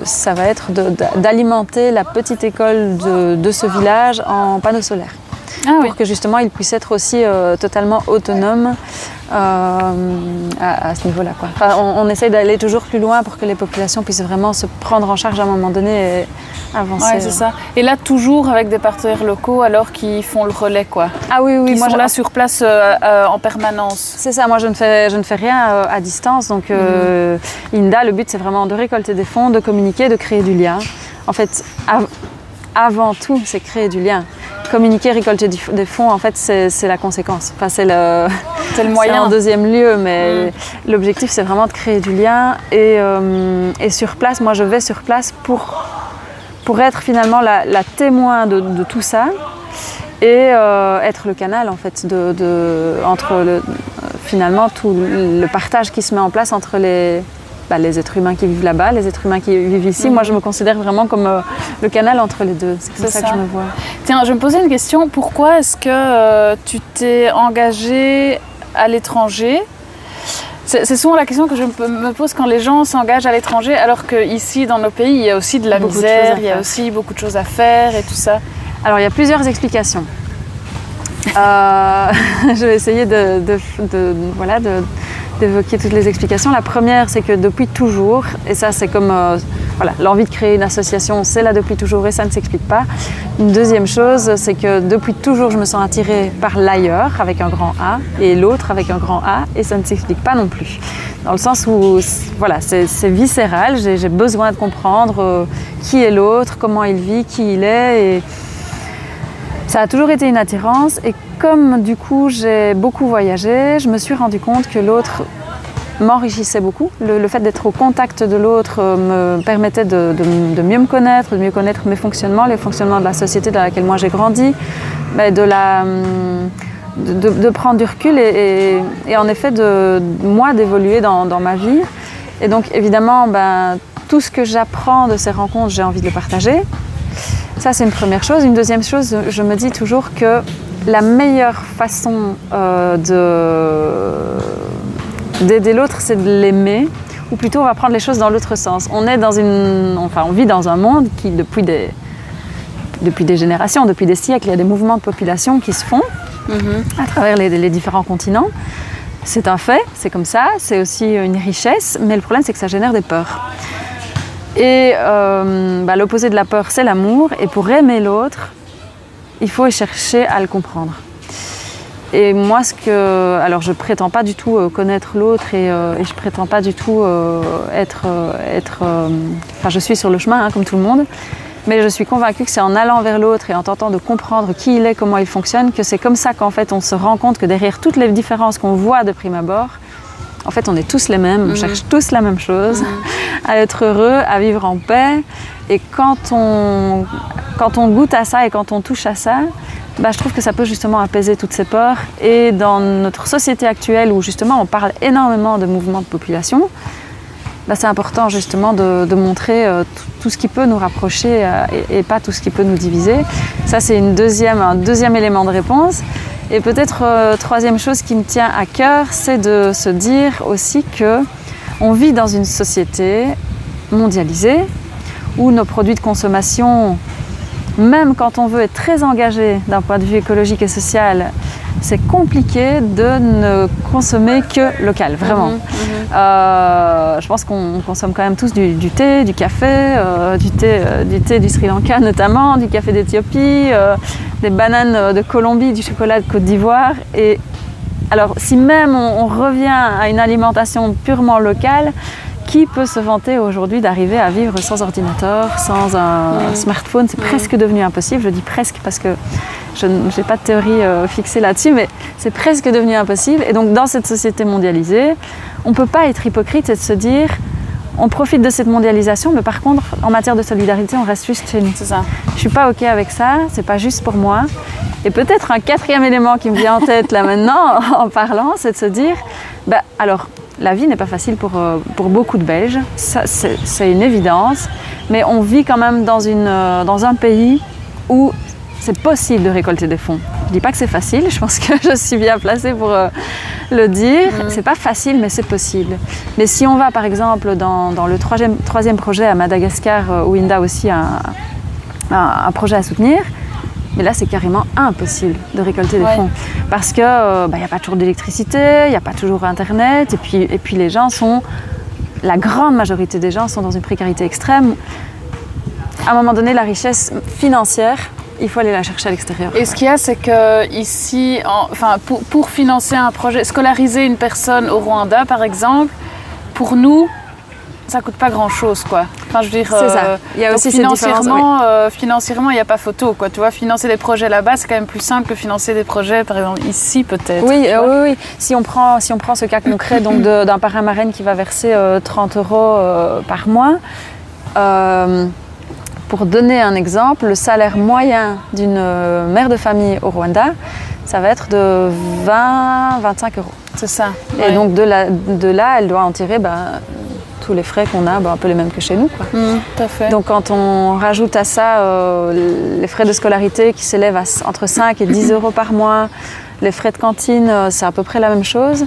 ça va être d'alimenter la petite école de, ce village en panneaux solaires. Ah pour que justement ils puissent être aussi euh, totalement autonomes euh, à, ce niveau-là. on, essaye d'aller toujours plus loin pour que les populations puissent vraiment se prendre en charge à un moment donné et avancer. Ouais, c'est ça. Et là, toujours avec des partenaires locaux alors qui font le relais. Quoi. Ah oui, oui. Qui moi, sont là sur place euh, euh, en permanence. C'est ça. Moi, je ne fais, je ne fais rien à distance. Donc, mm. INDA, le but, c'est vraiment de récolter des fonds, de communiquer, de créer du lien. En fait, avant tout, c'est créer du lien communiquer, récolter des fonds, en fait, c'est la conséquence. Enfin, c'est le, le moyen. en deuxième lieu, mais mm. l'objectif, c'est vraiment de créer du lien. Et, euh, et, sur place, moi, je vais sur place pour, pour être finalement la, témoin de, tout ça et euh, être le canal, en fait, de, de entre le, finalement tout le partage qui se met en place entre les, bah, les êtres humains qui vivent là-bas, les êtres humains qui vivent ici. Moi, je me considère vraiment comme euh, le canal entre les deux. C'est comme ça, que je me vois. Tiens, je me posais une question. Pourquoi est-ce que euh, tu t'es engagée à l'étranger? C'est souvent la question que je me pose quand les gens s'engagent à l'étranger, alors qu'ici, dans nos pays, il y a aussi de la misère, il y a aussi beaucoup de choses à faire et tout ça. Alors, il y a plusieurs explications. Euh, je vais essayer de, voilà, de, d'évoquer toutes les explications. La première, c'est que depuis toujours, et ça c'est comme euh, l'envie de créer une association, c'est là depuis toujours et ça ne s'explique pas. Une deuxième chose, c'est que depuis toujours, je me sens attirée par l'ailleurs avec un grand A et l'autre avec un grand A et ça ne s'explique pas non plus. Dans le sens où voilà, c'est viscéral, j'ai besoin de comprendre euh, qui est l'autre, comment il vit, qui il est. ça a toujours été une attirance et comme du coup j'ai beaucoup voyagé, je me suis rendu compte que l'autre m'enrichissait beaucoup. Le, fait d'être au contact de l'autre euh, me permettait de, mieux me connaître, de mieux connaître mes fonctionnements, les fonctionnements de la société dans laquelle moi j'ai grandi, hum, de, prendre du recul et, en effet de moi d'évoluer dans, ma vie. Et donc évidemment, ben, tout ce que j'apprends de ces rencontres, j'ai envie de le partager. Ça, c'est une première chose. Une deuxième chose, je me dis toujours que la meilleure façon euh, d'aider l'autre, c'est de l'aimer. Ou plutôt, on va prendre les choses dans l'autre sens. On est dans une, enfin, on vit dans un monde qui, depuis des, depuis des générations, depuis des siècles, il y a des mouvements de population qui se font à travers les, différents continents. C'est un fait, c'est comme ça, c'est aussi une richesse, mais le problème c'est que ça génère des peurs. Et euh, bah, l'opposé de la peur, c'est l'amour, et pour aimer l'autre, il faut chercher à le comprendre. Et moi, ce que, alors je prétends pas du tout euh, connaître l'autre et, euh, et, je prétends pas du tout être, être enfin, je suis sur le chemin hein, comme tout le monde, mais je suis convaincue que c'est en allant vers l'autre et en tentant de comprendre qui il est, comment il fonctionne, que c'est comme ça qu'en fait on se rend compte que derrière toutes les différences qu'on voit de prime abord, en fait on est tous les mêmes, on mhm. cherche tous la même chose, mhm. à être heureux, à vivre en paix. Et quand on, quand on goûte à ça et quand on touche à ça, bah, je trouve que ça peut justement apaiser toutes ces peurs. Et dans notre société actuelle où justement on parle énormément de mouvements de population, bah, c'est important justement de, montrer euh, tout, ce qui peut nous rapprocher euh, et, pas tout ce qui peut nous diviser. Ça, c'est une deuxième, un deuxième élément de réponse. Et peut-être euh, troisième chose qui me tient à cœur, c'est de se dire aussi que on vit dans une société mondialisée où nos produits de consommation, même quand on veut être très engagé d'un point de vue écologique et social, c'est compliqué de ne consommer que local, vraiment. Mhm, mhm. Euh, je pense qu'on consomme quand même tous du, thé, du café, euh, du, thé, euh, du thé du Sri Lanka notamment, du café d'Éthiopie, des bananes de Colombie, du chocolat de Côte d'Ivoire. Et alors, si même on, revient à une alimentation purement locale, qui peut se vanter aujourd'hui d'arriver à vivre sans ordinateur, sans un smartphone? C'est presque devenu impossible. Je dis presque parce que je n'ai pas de théorie euh, fixée là-dessus, mais c'est presque devenu impossible. Et donc dans cette société mondialisée, on ne peut pas être hypocrite et de se dire on profite de cette mondialisation, mais par contre, en matière de solidarité, on reste juste chez nous. C'est ça. Je suis pas OK avec ça, c'est pas juste pour moi. Et peut-être un quatrième élément qui me vient en tête là maintenant, en parlant, c'est de se dire, bah, alors, la vie n'est pas facile pour, euh, pour beaucoup de Belges, c'est une évidence, mais on vit quand même dans, une, euh, dans un pays où c'est possible de récolter des fonds. Je dis pas que c'est facile, je pense que je suis bien placée pour euh, le dire. Ce mm. C'est pas facile, mais c'est possible. Mais si on va par exemple dans, dans le troisième, troisième, projet à Madagascar, où Inda aussi a un, un, projet à soutenir, mais là c'est carrément impossible de récolter des fonds. Parce qu'il n'y euh, bah, a pas toujours d'électricité, il n'y a pas toujours Internet, et puis, et puis les gens sont. La grande majorité des gens sont dans une précarité extrême. À un moment donné, la richesse financière il faut aller la chercher à l'extérieur. Et ce qu'il y a, c'est que ici, enfin, pour, financer un projet, scolariser une personne au Rwanda, par exemple, pour nous, ça coûte pas grand chose, quoi. Enfin, je veux dire, c'est ça. Euh, il y a aussi financièrement, euh, financièrement, il n'y a pas photo, quoi. Tu vois, financer des projets là-bas, c'est quand même plus simple que financer des projets, par exemple, ici, peut-être. Oui, euh, oui, oui. Si on prend, si on prend ce cas concret, donc d'un parrain marraine qui va verser 30 euros par mois. Pour donner un exemple, le salaire moyen d'une mère de famille au Rwanda, ça va être de 20-25 euros. C'est ça. Et donc de, là, elle doit en tirer ben, tous les frais qu'on a, ben, un peu les mêmes que chez nous. Mmh, tout à fait. Donc quand on rajoute à ça euh, les frais de scolarité qui s'élèvent à entre 5 et 10 euros par mois, les frais de cantine, euh, c'est à peu près la même chose.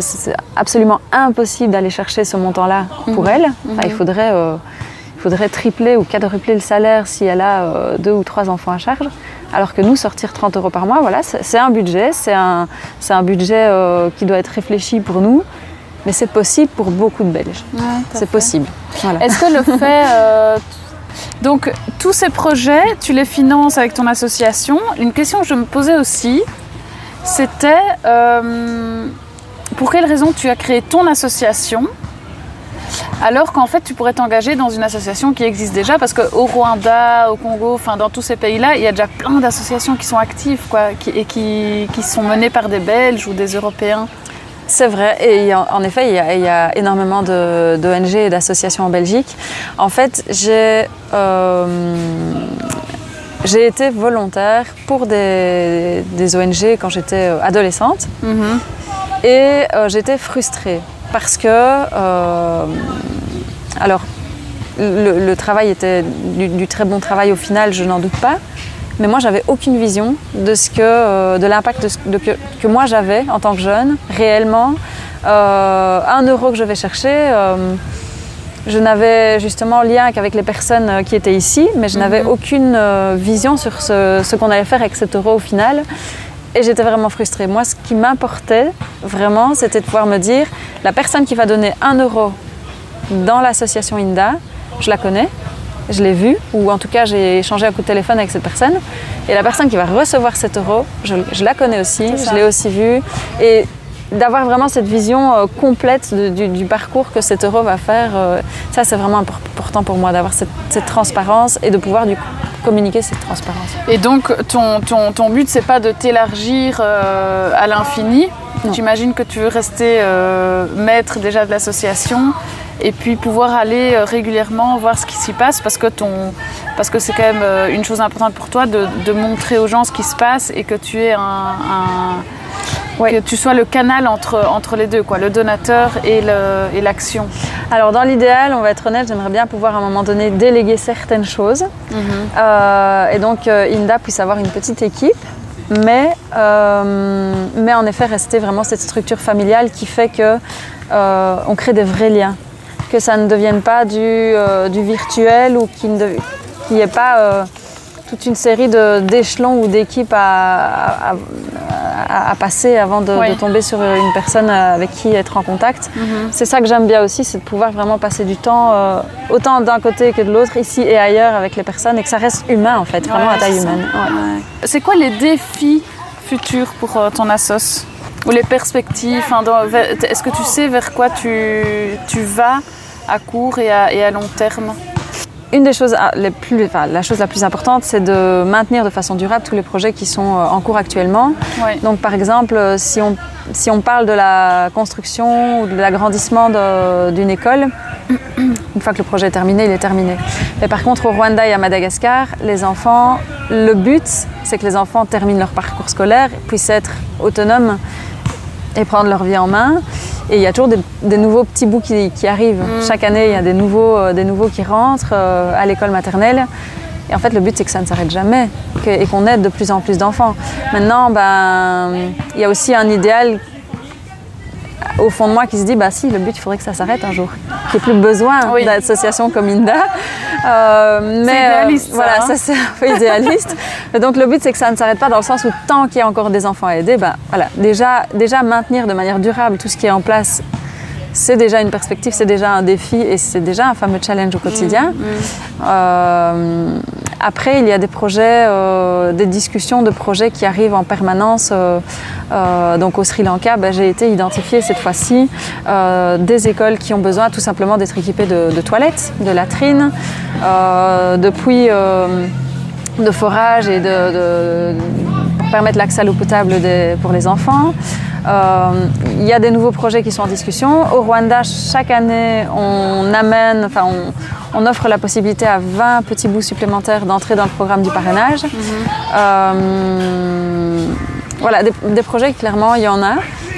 C'est absolument impossible d'aller chercher ce montant-là pour mmh. elle. il mmh. faudrait il faudrait tripler ou quadrupler le salaire si elle a euh, deux ou trois enfants à charge. Alors que nous, sortir 30 euros par mois, voilà, c'est un budget, c'est un, un, budget euh, qui doit être réfléchi pour nous, mais c'est possible pour beaucoup de Belges. c'est possible. Est-ce que le fait... Euh, donc, tous ces projets, tu les finances avec ton association. Une question que je me posais aussi, c'était pour quelle raison tu as créé ton association Alors qu'en fait, tu pourrais t'engager dans une association qui existe déjà, parce qu'au Rwanda, au Congo, enfin dans tous ces pays-là, il y a déjà plein d'associations qui sont actives quoi, qui, et qui, qui sont menées par des Belges ou des Européens. C'est vrai, et en effet, il y a, énormément d'ONG et d'associations en Belgique. En fait, j'ai euh, été volontaire pour des, ONG quand j'étais euh, adolescente. Mhm. Et euh, j'étais frustrée parce que, alors, le, travail était du, très bon travail au final, je n'en doute pas. Mais moi, j'avais aucune vision de ce que, euh, de l'impact que, moi j'avais en tant que jeune, réellement. Euh, un euro que je vais chercher, euh, je n'avais justement lien qu'avec les personnes qui étaient ici, mais je n'avais mhm. aucune vision sur ce, ce qu'on allait faire avec cet euro au final. Et j'étais vraiment frustrée. Moi, ce qui m'importait vraiment, c'était de pouvoir me dire, la personne qui va donner un euro dans l'association INDA, je la connais, je l'ai vu, ou en tout cas j'ai échangé un coup de téléphone avec cette personne. Et la personne qui va recevoir cet euro, je, la connais aussi, je l'ai aussi vue. Et d'avoir vraiment cette vision euh, complète du, parcours que cet euro va faire, euh, ça c'est vraiment important pour moi d'avoir cette, transparence et de pouvoir du communiquer cette transparence. Et donc ton, ton, ton but c'est pas de t'élargir euh, à l'infini, j'imagine que tu veux rester maître déjà de l'association et puis pouvoir aller euh, régulièrement voir ce qui s'y passe parce que ton parce que c'est quand même euh, une chose importante pour toi de, montrer aux gens ce qui se passe et que tu es un, que tu sois le canal entre, entre les deux, quoi, le donateur et l'action. Alors dans l'idéal, on va être honnête, j'aimerais bien pouvoir à un moment donné déléguer certaines choses mhm. euh, et donc Inda puisse avoir une petite équipe mais, mais en effet rester vraiment cette structure familiale qui fait que on crée des vrais liens que ça ne devienne pas du, euh, virtuel ou qu'il n'y ait pas euh, toute une série d'échelons ou d'équipes à, passer avant de, tomber sur une personne avec qui être en contact. Mhm. C'est ça que j'aime bien aussi, c'est de pouvoir vraiment passer du temps euh, autant d'un côté que de l'autre, ici et ailleurs avec les personnes et que ça reste humain en fait, vraiment à taille humaine. C'est quoi les défis futurs pour ton assos? Ou les perspectives Est-ce que tu sais vers quoi tu, tu vas? À court et à, long terme une des choses ah, les plus, la chose la plus importante, c'est de maintenir de façon durable tous les projets qui sont euh, en cours actuellement. Donc, par exemple, euh, si on, si on parle de la construction ou de l'agrandissement d'une école, une fois que le projet est terminé, il est terminé. Mais par contre, au Rwanda et à Madagascar, les enfants, le but, c'est que les enfants terminent leur parcours scolaire, puissent être autonomes et prendre leur vie en main. Et il y a toujours des, nouveaux petits bouts qui, arrivent. Mm. Chaque année, il y a des nouveaux, euh, des nouveaux qui rentrent euh, à l'école maternelle. Et en fait, le but, c'est que ça ne s'arrête jamais et qu'on aide de plus en plus d'enfants. Maintenant, ben, il y a aussi un idéal au fond de moi qui se dit bah si le but il faudrait que ça s'arrête un jour qu'il n'y ait plus besoin d'associations comme Inda. Euh, mais euh, voilà ça, c'est un peu idéaliste. Donc le but c'est que ça ne s'arrête pas dans le sens où tant qu'il y a encore des enfants à aider bah, voilà. Déjà déjà maintenir de manière durable tout ce qui est en place c'est déjà une perspective, c'est déjà un défi et c'est déjà un fameux challenge au quotidien. Mm, mm. Euh, après, il y a des projets, euh, des discussions de projets qui arrivent en permanence. Euh, donc au Sri Lanka, ben, j'ai été identifiée cette fois-ci des écoles qui ont besoin tout simplement d'être équipées de, toilettes, de latrines, depuis de forage et de, permettre l'accès à l'eau potable pour les enfants. Euh, il y a des nouveaux projets qui sont en discussion. Au Rwanda, chaque année, on amène, enfin, on, offre la possibilité à 20 petits bouts supplémentaires d'entrer dans le programme du parrainage. Mhm. Euh, voilà, des, projets, clairement, il y en a.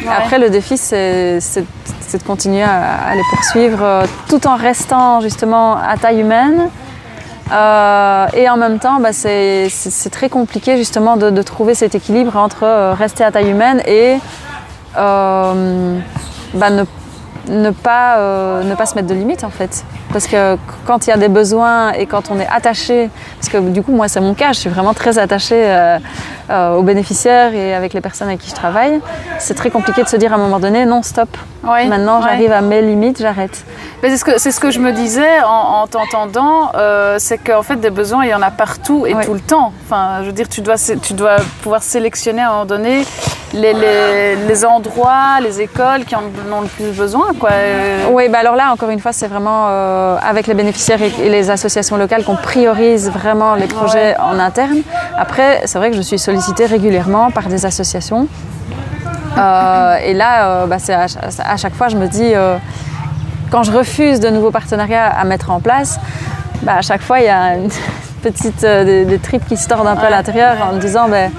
Après, le défi, c'est de continuer à, les poursuivre euh, tout en restant justement à taille humaine. Et en même temps, bah, c'est très compliqué justement de, trouver cet équilibre entre rester à taille humaine et euh, bah, ne, ne, pas, euh, ne pas se mettre de limites en fait. Parce que quand il y a des besoins et quand on est attaché, parce que du coup moi c'est mon cas, je suis vraiment très attachée euh, aux bénéficiaires et avec les personnes avec qui je travaille, c'est très compliqué de se dire à un moment donné non stop, maintenant j'arrive à mes limites, j'arrête. C'est ce, que, c'est ce que je me disais en, t'entendant, c'est qu'en fait des besoins il y en a partout et tout le temps. Enfin je veux dire tu dois, tu dois pouvoir sélectionner à un moment donné les, endroits, les écoles qui en ont le plus besoin. Quoi. Oui, bah alors là, encore une fois, c'est vraiment euh, avec les bénéficiaires et, les associations locales qu'on priorise vraiment les projets en interne. Après, c'est vrai que je suis sollicitée régulièrement par des associations. Euh, et là, euh, bah, à, chaque fois, je me dis, quand je refuse de nouveaux partenariats à mettre en place, bah, à chaque fois, il y a une petite, des, tripes qui se tordent un peu à l'intérieur en me disant, ben,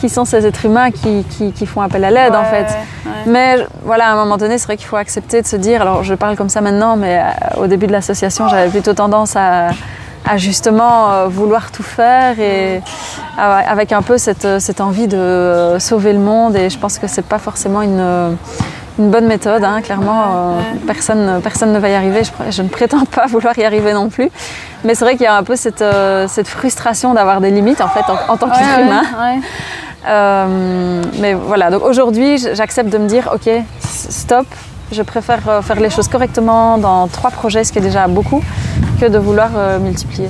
qui sont ces êtres humains qui, qui, font appel à l'aide en fait. Mais voilà, à un moment donné, c'est vrai qu'il faut accepter de se dire, alors je parle comme ça maintenant, mais euh, au début de l'association, j'avais plutôt tendance à, à justement euh, vouloir tout faire et avec un peu cette, cette, envie de sauver le monde et je pense que c'est pas forcément une une bonne méthode, hein, clairement. Euh, personne, personne ne va y arriver. Je, ne prétends pas vouloir y arriver non plus. Mais c'est vrai qu'il y a un peu cette, cette frustration d'avoir des limites en fait en, tant qu'être humain. Euh, mais voilà, donc aujourd'hui, j'accepte de me dire, ok, stop, je préfère euh, faire les choses correctement dans trois projets, ce qui est déjà beaucoup, que de vouloir euh, multiplier.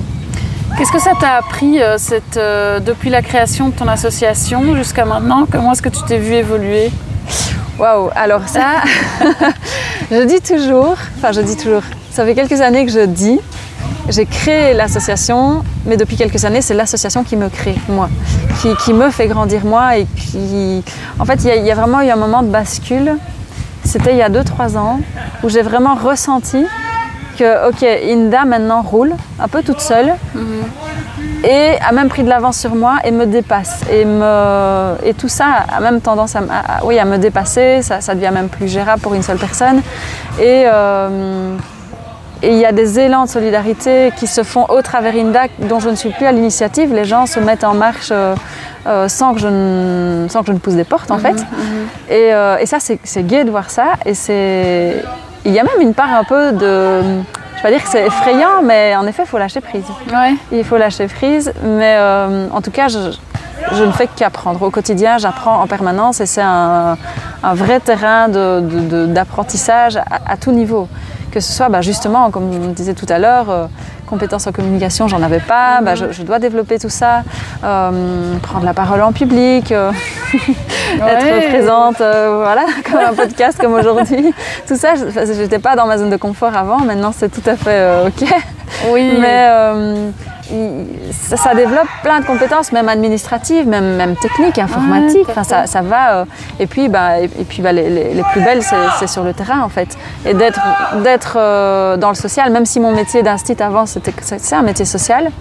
Qu'est-ce que ça t'a appris depuis la création de ton association jusqu'à maintenant? Comment est-ce que tu t'es vu évoluer? Waouh Alors ça, je dis toujours, enfin je dis toujours, ça fait quelques années que je dis, j'ai créé l'association, mais depuis quelques années, c'est l'association qui me crée, moi, qui, me fait grandir, moi, et qui... En fait, il y, a vraiment eu un moment de bascule, c'était il y a 2-3 ans, où j'ai vraiment ressenti que, ok, Inda maintenant roule, un peu toute seule, mm-hmm. Et a même pris de l'avance sur moi et me dépasse. Et, me... et tout ça a même tendance à, oui, à me dépasser, ça, ça, devient même plus gérable pour une seule personne. Et... Euh, et il y a des élans de solidarité qui se font au travers INDAC dont je ne suis plus à l'initiative. Les gens se mettent en marche euh, euh, sans, que je ne, sans que je ne pousse des portes en mhm, fait. Mhm. Et, euh, et, ça, c'est gai de voir ça. Et c'est... Il y a même une part un peu de... Je ne vais pas dire que c'est effrayant, mais en effet, il faut lâcher prise. Ouais. Il faut lâcher prise. Mais en tout cas, je, je ne fais qu'apprendre. Au quotidien, j'apprends en permanence et c'est un, un, vrai terrain d'apprentissage de, de, à, à, tout niveau que ce soit bah, justement, comme je disais tout à l'heure, euh, compétences en communication, j'en avais pas, bah, je, dois développer tout ça, euh, prendre la parole en public, euh, être présente, voilà, comme un podcast comme aujourd'hui. Tout ça, je n'étais pas dans ma zone de confort avant, maintenant c'est tout à fait OK. Oui. Mais ça, développe plein de compétences, même administratives, même, même techniques, informatiques. enfin, ça, ça, va. Euh, et puis, bah, et, puis bah, les, les, plus belles, c'est sur le terrain, en fait. Et d'être euh, dans le social, même si mon métier d'instit avant, c'est un métier social,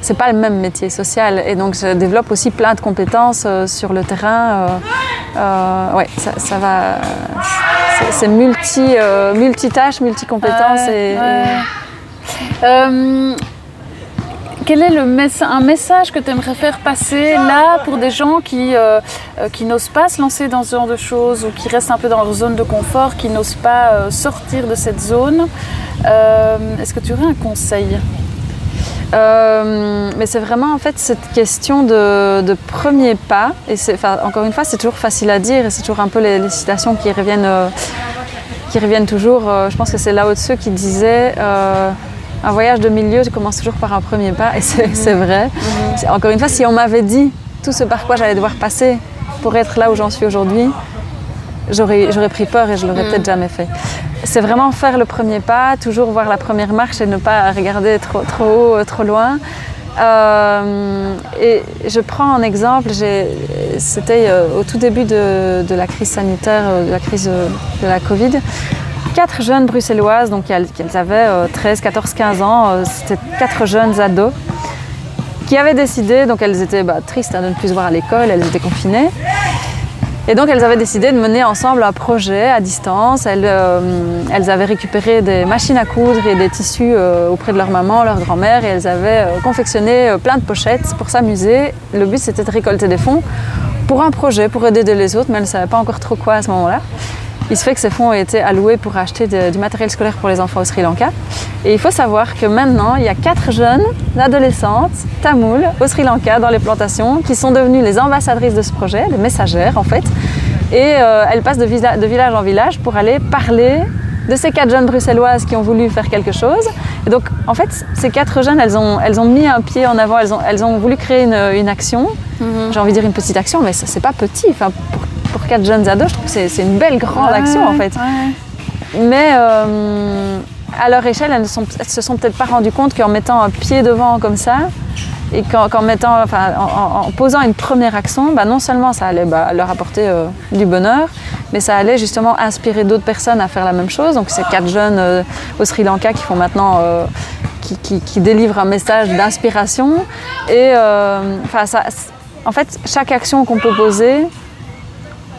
c'est pas le même métier social. Et donc, je développe aussi plein de compétences euh, sur le terrain. ouais, ça, ça va. C'est multi, multitâche, multi-compétences. et, quel est le un message que tu aimerais faire passer là pour des gens qui, euh, euh, qui n'osent pas se lancer dans ce genre de choses ou qui restent un peu dans leur zone de confort, qui n'osent pas euh, sortir de cette zone Est-ce que tu aurais un conseil? Mais c'est vraiment en fait cette question de, premier pas. Et encore une fois, c'est toujours facile à dire et c'est toujours un peu les, citations qui reviennent, qui reviennent toujours. je pense que c'est là-haut de ceux qui disaient un voyage de milieu, je commence toujours par un premier pas, et c'est vrai. Encore une fois, si on m'avait dit tout ce par quoi j'allais devoir passer pour être là où j'en suis aujourd'hui, j'aurais pris peur et je l'aurais mhm. peut-être jamais fait. C'est vraiment faire le premier pas, toujours voir la première marche et ne pas regarder trop, trop haut, trop loin. Euh, et je prends un exemple, c'était euh, au tout début de, de, la crise sanitaire, euh, de la crise de la Covid quatre jeunes bruxelloises, donc elles, avaient 13, 14, 15 ans, euh, c'était quatre jeunes ados qui avaient décidé, donc elles étaient bah, tristes de ne plus voir à l'école, elles étaient confinées. Et donc elles avaient décidé de mener ensemble un projet à distance. Elles, euh, avaient récupéré des machines à coudre et des tissus euh, auprès de leur maman, leur grand-mère, et elles avaient confectionné plein de pochettes pour s'amuser. Le but c'était de récolter des fonds pour un projet, pour aider les autres, mais elles ne savaient pas encore trop quoi à ce moment-là. Il se fait que ces fonds ont été alloués pour acheter du matériel scolaire pour les enfants au Sri Lanka. Et il faut savoir que maintenant, il y a quatre jeunes adolescentes tamouls au Sri Lanka dans les plantations qui sont devenues les ambassadrices de ce projet, les messagères en fait. Et euh, elles passent de, village en village pour aller parler de ces quatre jeunes bruxelloises qui ont voulu faire quelque chose. Et donc, en fait, ces quatre jeunes, elles ont, elles ont mis un pied en avant, elles ont, elles ont voulu créer une, une action. Mhm. J'ai envie de dire une petite action, mais c'est pas petit. Enfin, pour, pour quatre jeunes ados, je trouve que c'est, une belle grande action, en fait. Ouais. Mais euh, à leur échelle, elles ne sont- elles se sont peut-être pas rendues compte qu'en mettant un pied devant comme ça, et qu'en, mettant, enfin, en, posant une première action, bah, non seulement ça allait bah, leur apporter euh, du bonheur, mais ça allait justement inspirer d'autres personnes à faire la même chose. Donc ces quatre jeunes euh, au Sri Lanka qui font maintenant, euh, qui, qui- qui délivrent un message d'inspiration. Et enfin, ça, en fait, chaque action qu'on peut poser,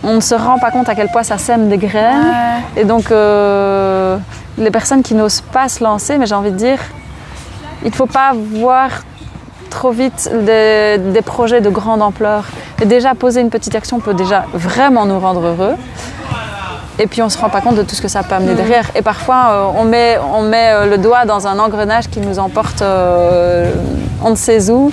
on ne se rend pas compte à quel point ça sème des graines. Ouais. Et donc, euh, les personnes qui n'osent pas se lancer, mais j'ai envie de dire, il ne faut pas voir trop vite des, des projets de grande ampleur. Et déjà, poser une petite action peut déjà vraiment nous rendre heureux. Et puis, on ne se rend pas compte de tout ce que ça peut amener derrière. Et parfois, euh, on met, on met euh, le doigt dans un engrenage qui nous emporte euh, on ne sait où.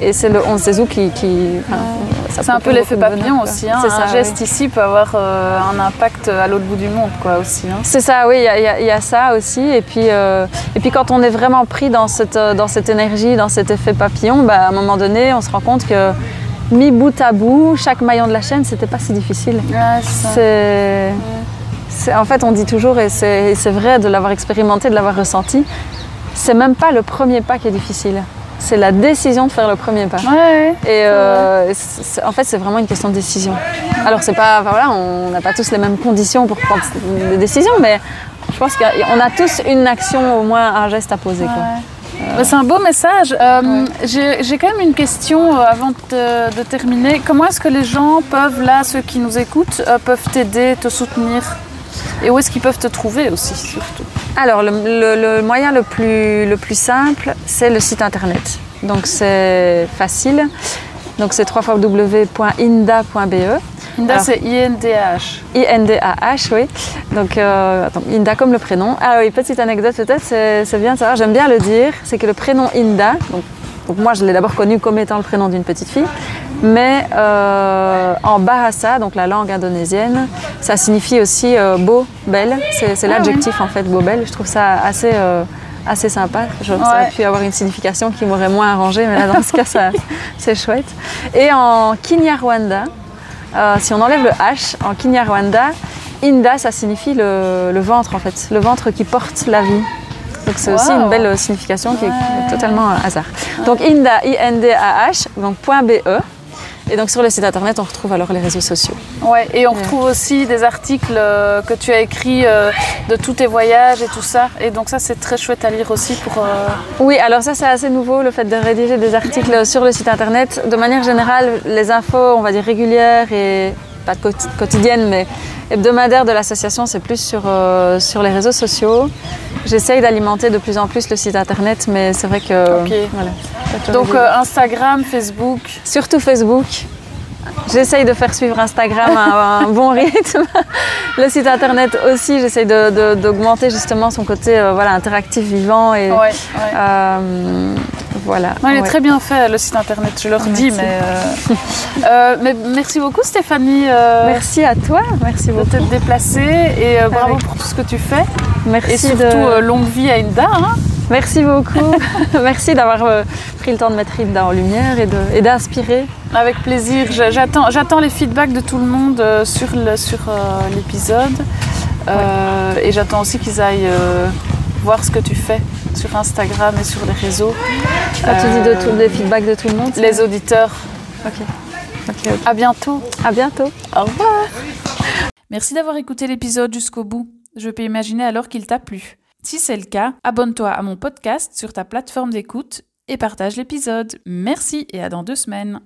Et c'est le on où qui... qui enfin, C'est un peu l'effet papillon aussi. hein. Ça, un oui. geste ici peut avoir euh, un impact à l'autre bout du monde, quoi, aussi. hein. C'est ça, oui, il y, a- y y ça aussi. Et puis, euh, et puis quand on est vraiment pris dans cette, euh, dans cette énergie, dans cet effet papillon, bah, à un moment donné, on se rend compte que mis bout à bout, chaque maillon de la chaîne, c'était pas si difficile. Ouais, c'est en fait, on dit toujours, et c'est, et c'est vrai de l'avoir expérimenté, de l'avoir ressenti, c'est même pas le premier pas qui est difficile. C'est la décision de faire le premier pas. Ouais, Et euh, en fait, c'est vraiment une question de décision. Alors, c'est pas, enfin, voilà, on n'a pas tous les mêmes conditions pour prendre des décisions, mais je pense qu'on a tous une action, au moins un geste à poser. Quoi. Bah, C'est un beau message. Euh, J'ai j'ai quand même une question euh, avant de, de terminer. Comment est-ce que les gens peuvent, là, ceux qui nous écoutent, euh, peuvent t'aider, te soutenir? Et où est-ce qu'ils peuvent te trouver aussi, surtout? Alors, le, le- le moyen le plus, le plus simple, c'est le site internet. Donc, c'est facile. Donc, c'est www.inda.be. Inda, Alors- c'est I-N-D-H. I-N-D-A-H, oui. Donc, euh, attends, Inda comme le prénom. Ah oui, petite anecdote peut-être, c'est c'est bien de savoir, j'aime bien le dire, c'est que le prénom Inda, donc, donc moi je l'ai d'abord connu comme étant le prénom d'une petite fille, mais euh, en Bahasa, donc la langue indonésienne, ça signifie aussi euh, beau, belle. C'est Ah l'adjectif en fait, beau, belle. Je trouve ça assez, euh, assez sympa. Je, Ça aurait Ouais. pu avoir une signification qui m'aurait moins arrangé, mais là dans ce cas, c'est chouette. Et en Kinyarwanda, si on enlève le H en Kinyarwanda, Inda, ça signifie le, le ventre en fait, le ventre qui porte la vie. Donc c'est aussi une belle euh, signification qui est totalement euh, hasard. Donc Inda, I-N-D-A-H, donc point .be. Et donc sur le site internet, on retrouve alors les réseaux sociaux. Ouais, et on retrouve aussi des articles euh, que tu as écrits euh, de tous tes voyages et tout ça. Et donc ça, c'est très chouette à lire aussi pour... euh, Oui, alors ça c'est assez nouveau, le fait de rédiger des articles sur le site internet. De manière générale, les infos, on va dire régulières et pas quoti- quotidiennes, mais hebdomadaires de l'association, c'est plus sur, euh, sur les réseaux sociaux. J'essaye d'alimenter de plus en plus le site internet, mais c'est vrai que... Ok. Voilà, Donc euh, Instagram, Facebook. Surtout Facebook. J'essaye de faire suivre Instagram à un bon rythme. Le site internet aussi, j'essaye de- de- d'augmenter justement son côté euh, voilà, interactif, vivant. Et, Ouais, ouais. euh, voilà. Non, il est ouais. très bien fait le site internet, je le redis, Merci. mais, euh, mais merci beaucoup Stéphanie Merci à toi, merci de beaucoup. t'être déplacée et bravo Avec- pour tout ce que tu fais. Merci, Et surtout de- longue vie à Inda. hein. Merci beaucoup. merci d'avoir euh, pris le temps de mettre Hilda en lumière et d'inspirer. Avec plaisir. J'attends, j'attends les feedbacks de tout le monde euh, sur euh, l'épisode. Euh, Et j'attends aussi qu'ils aillent voir ce que tu fais sur Instagram et sur les réseaux. Quand tu dis de tous les feedbacks de tout le monde. Les auditeurs. Ok. Ok, ok. À bientôt. À bientôt. Au revoir. Merci d'avoir écouté l'épisode jusqu'au bout. Je peux imaginer alors qu'il t'a plu. Si c'est le cas, abonne-toi à mon podcast sur ta plateforme d'écoute et partage l'épisode. Merci et à dans deux semaines.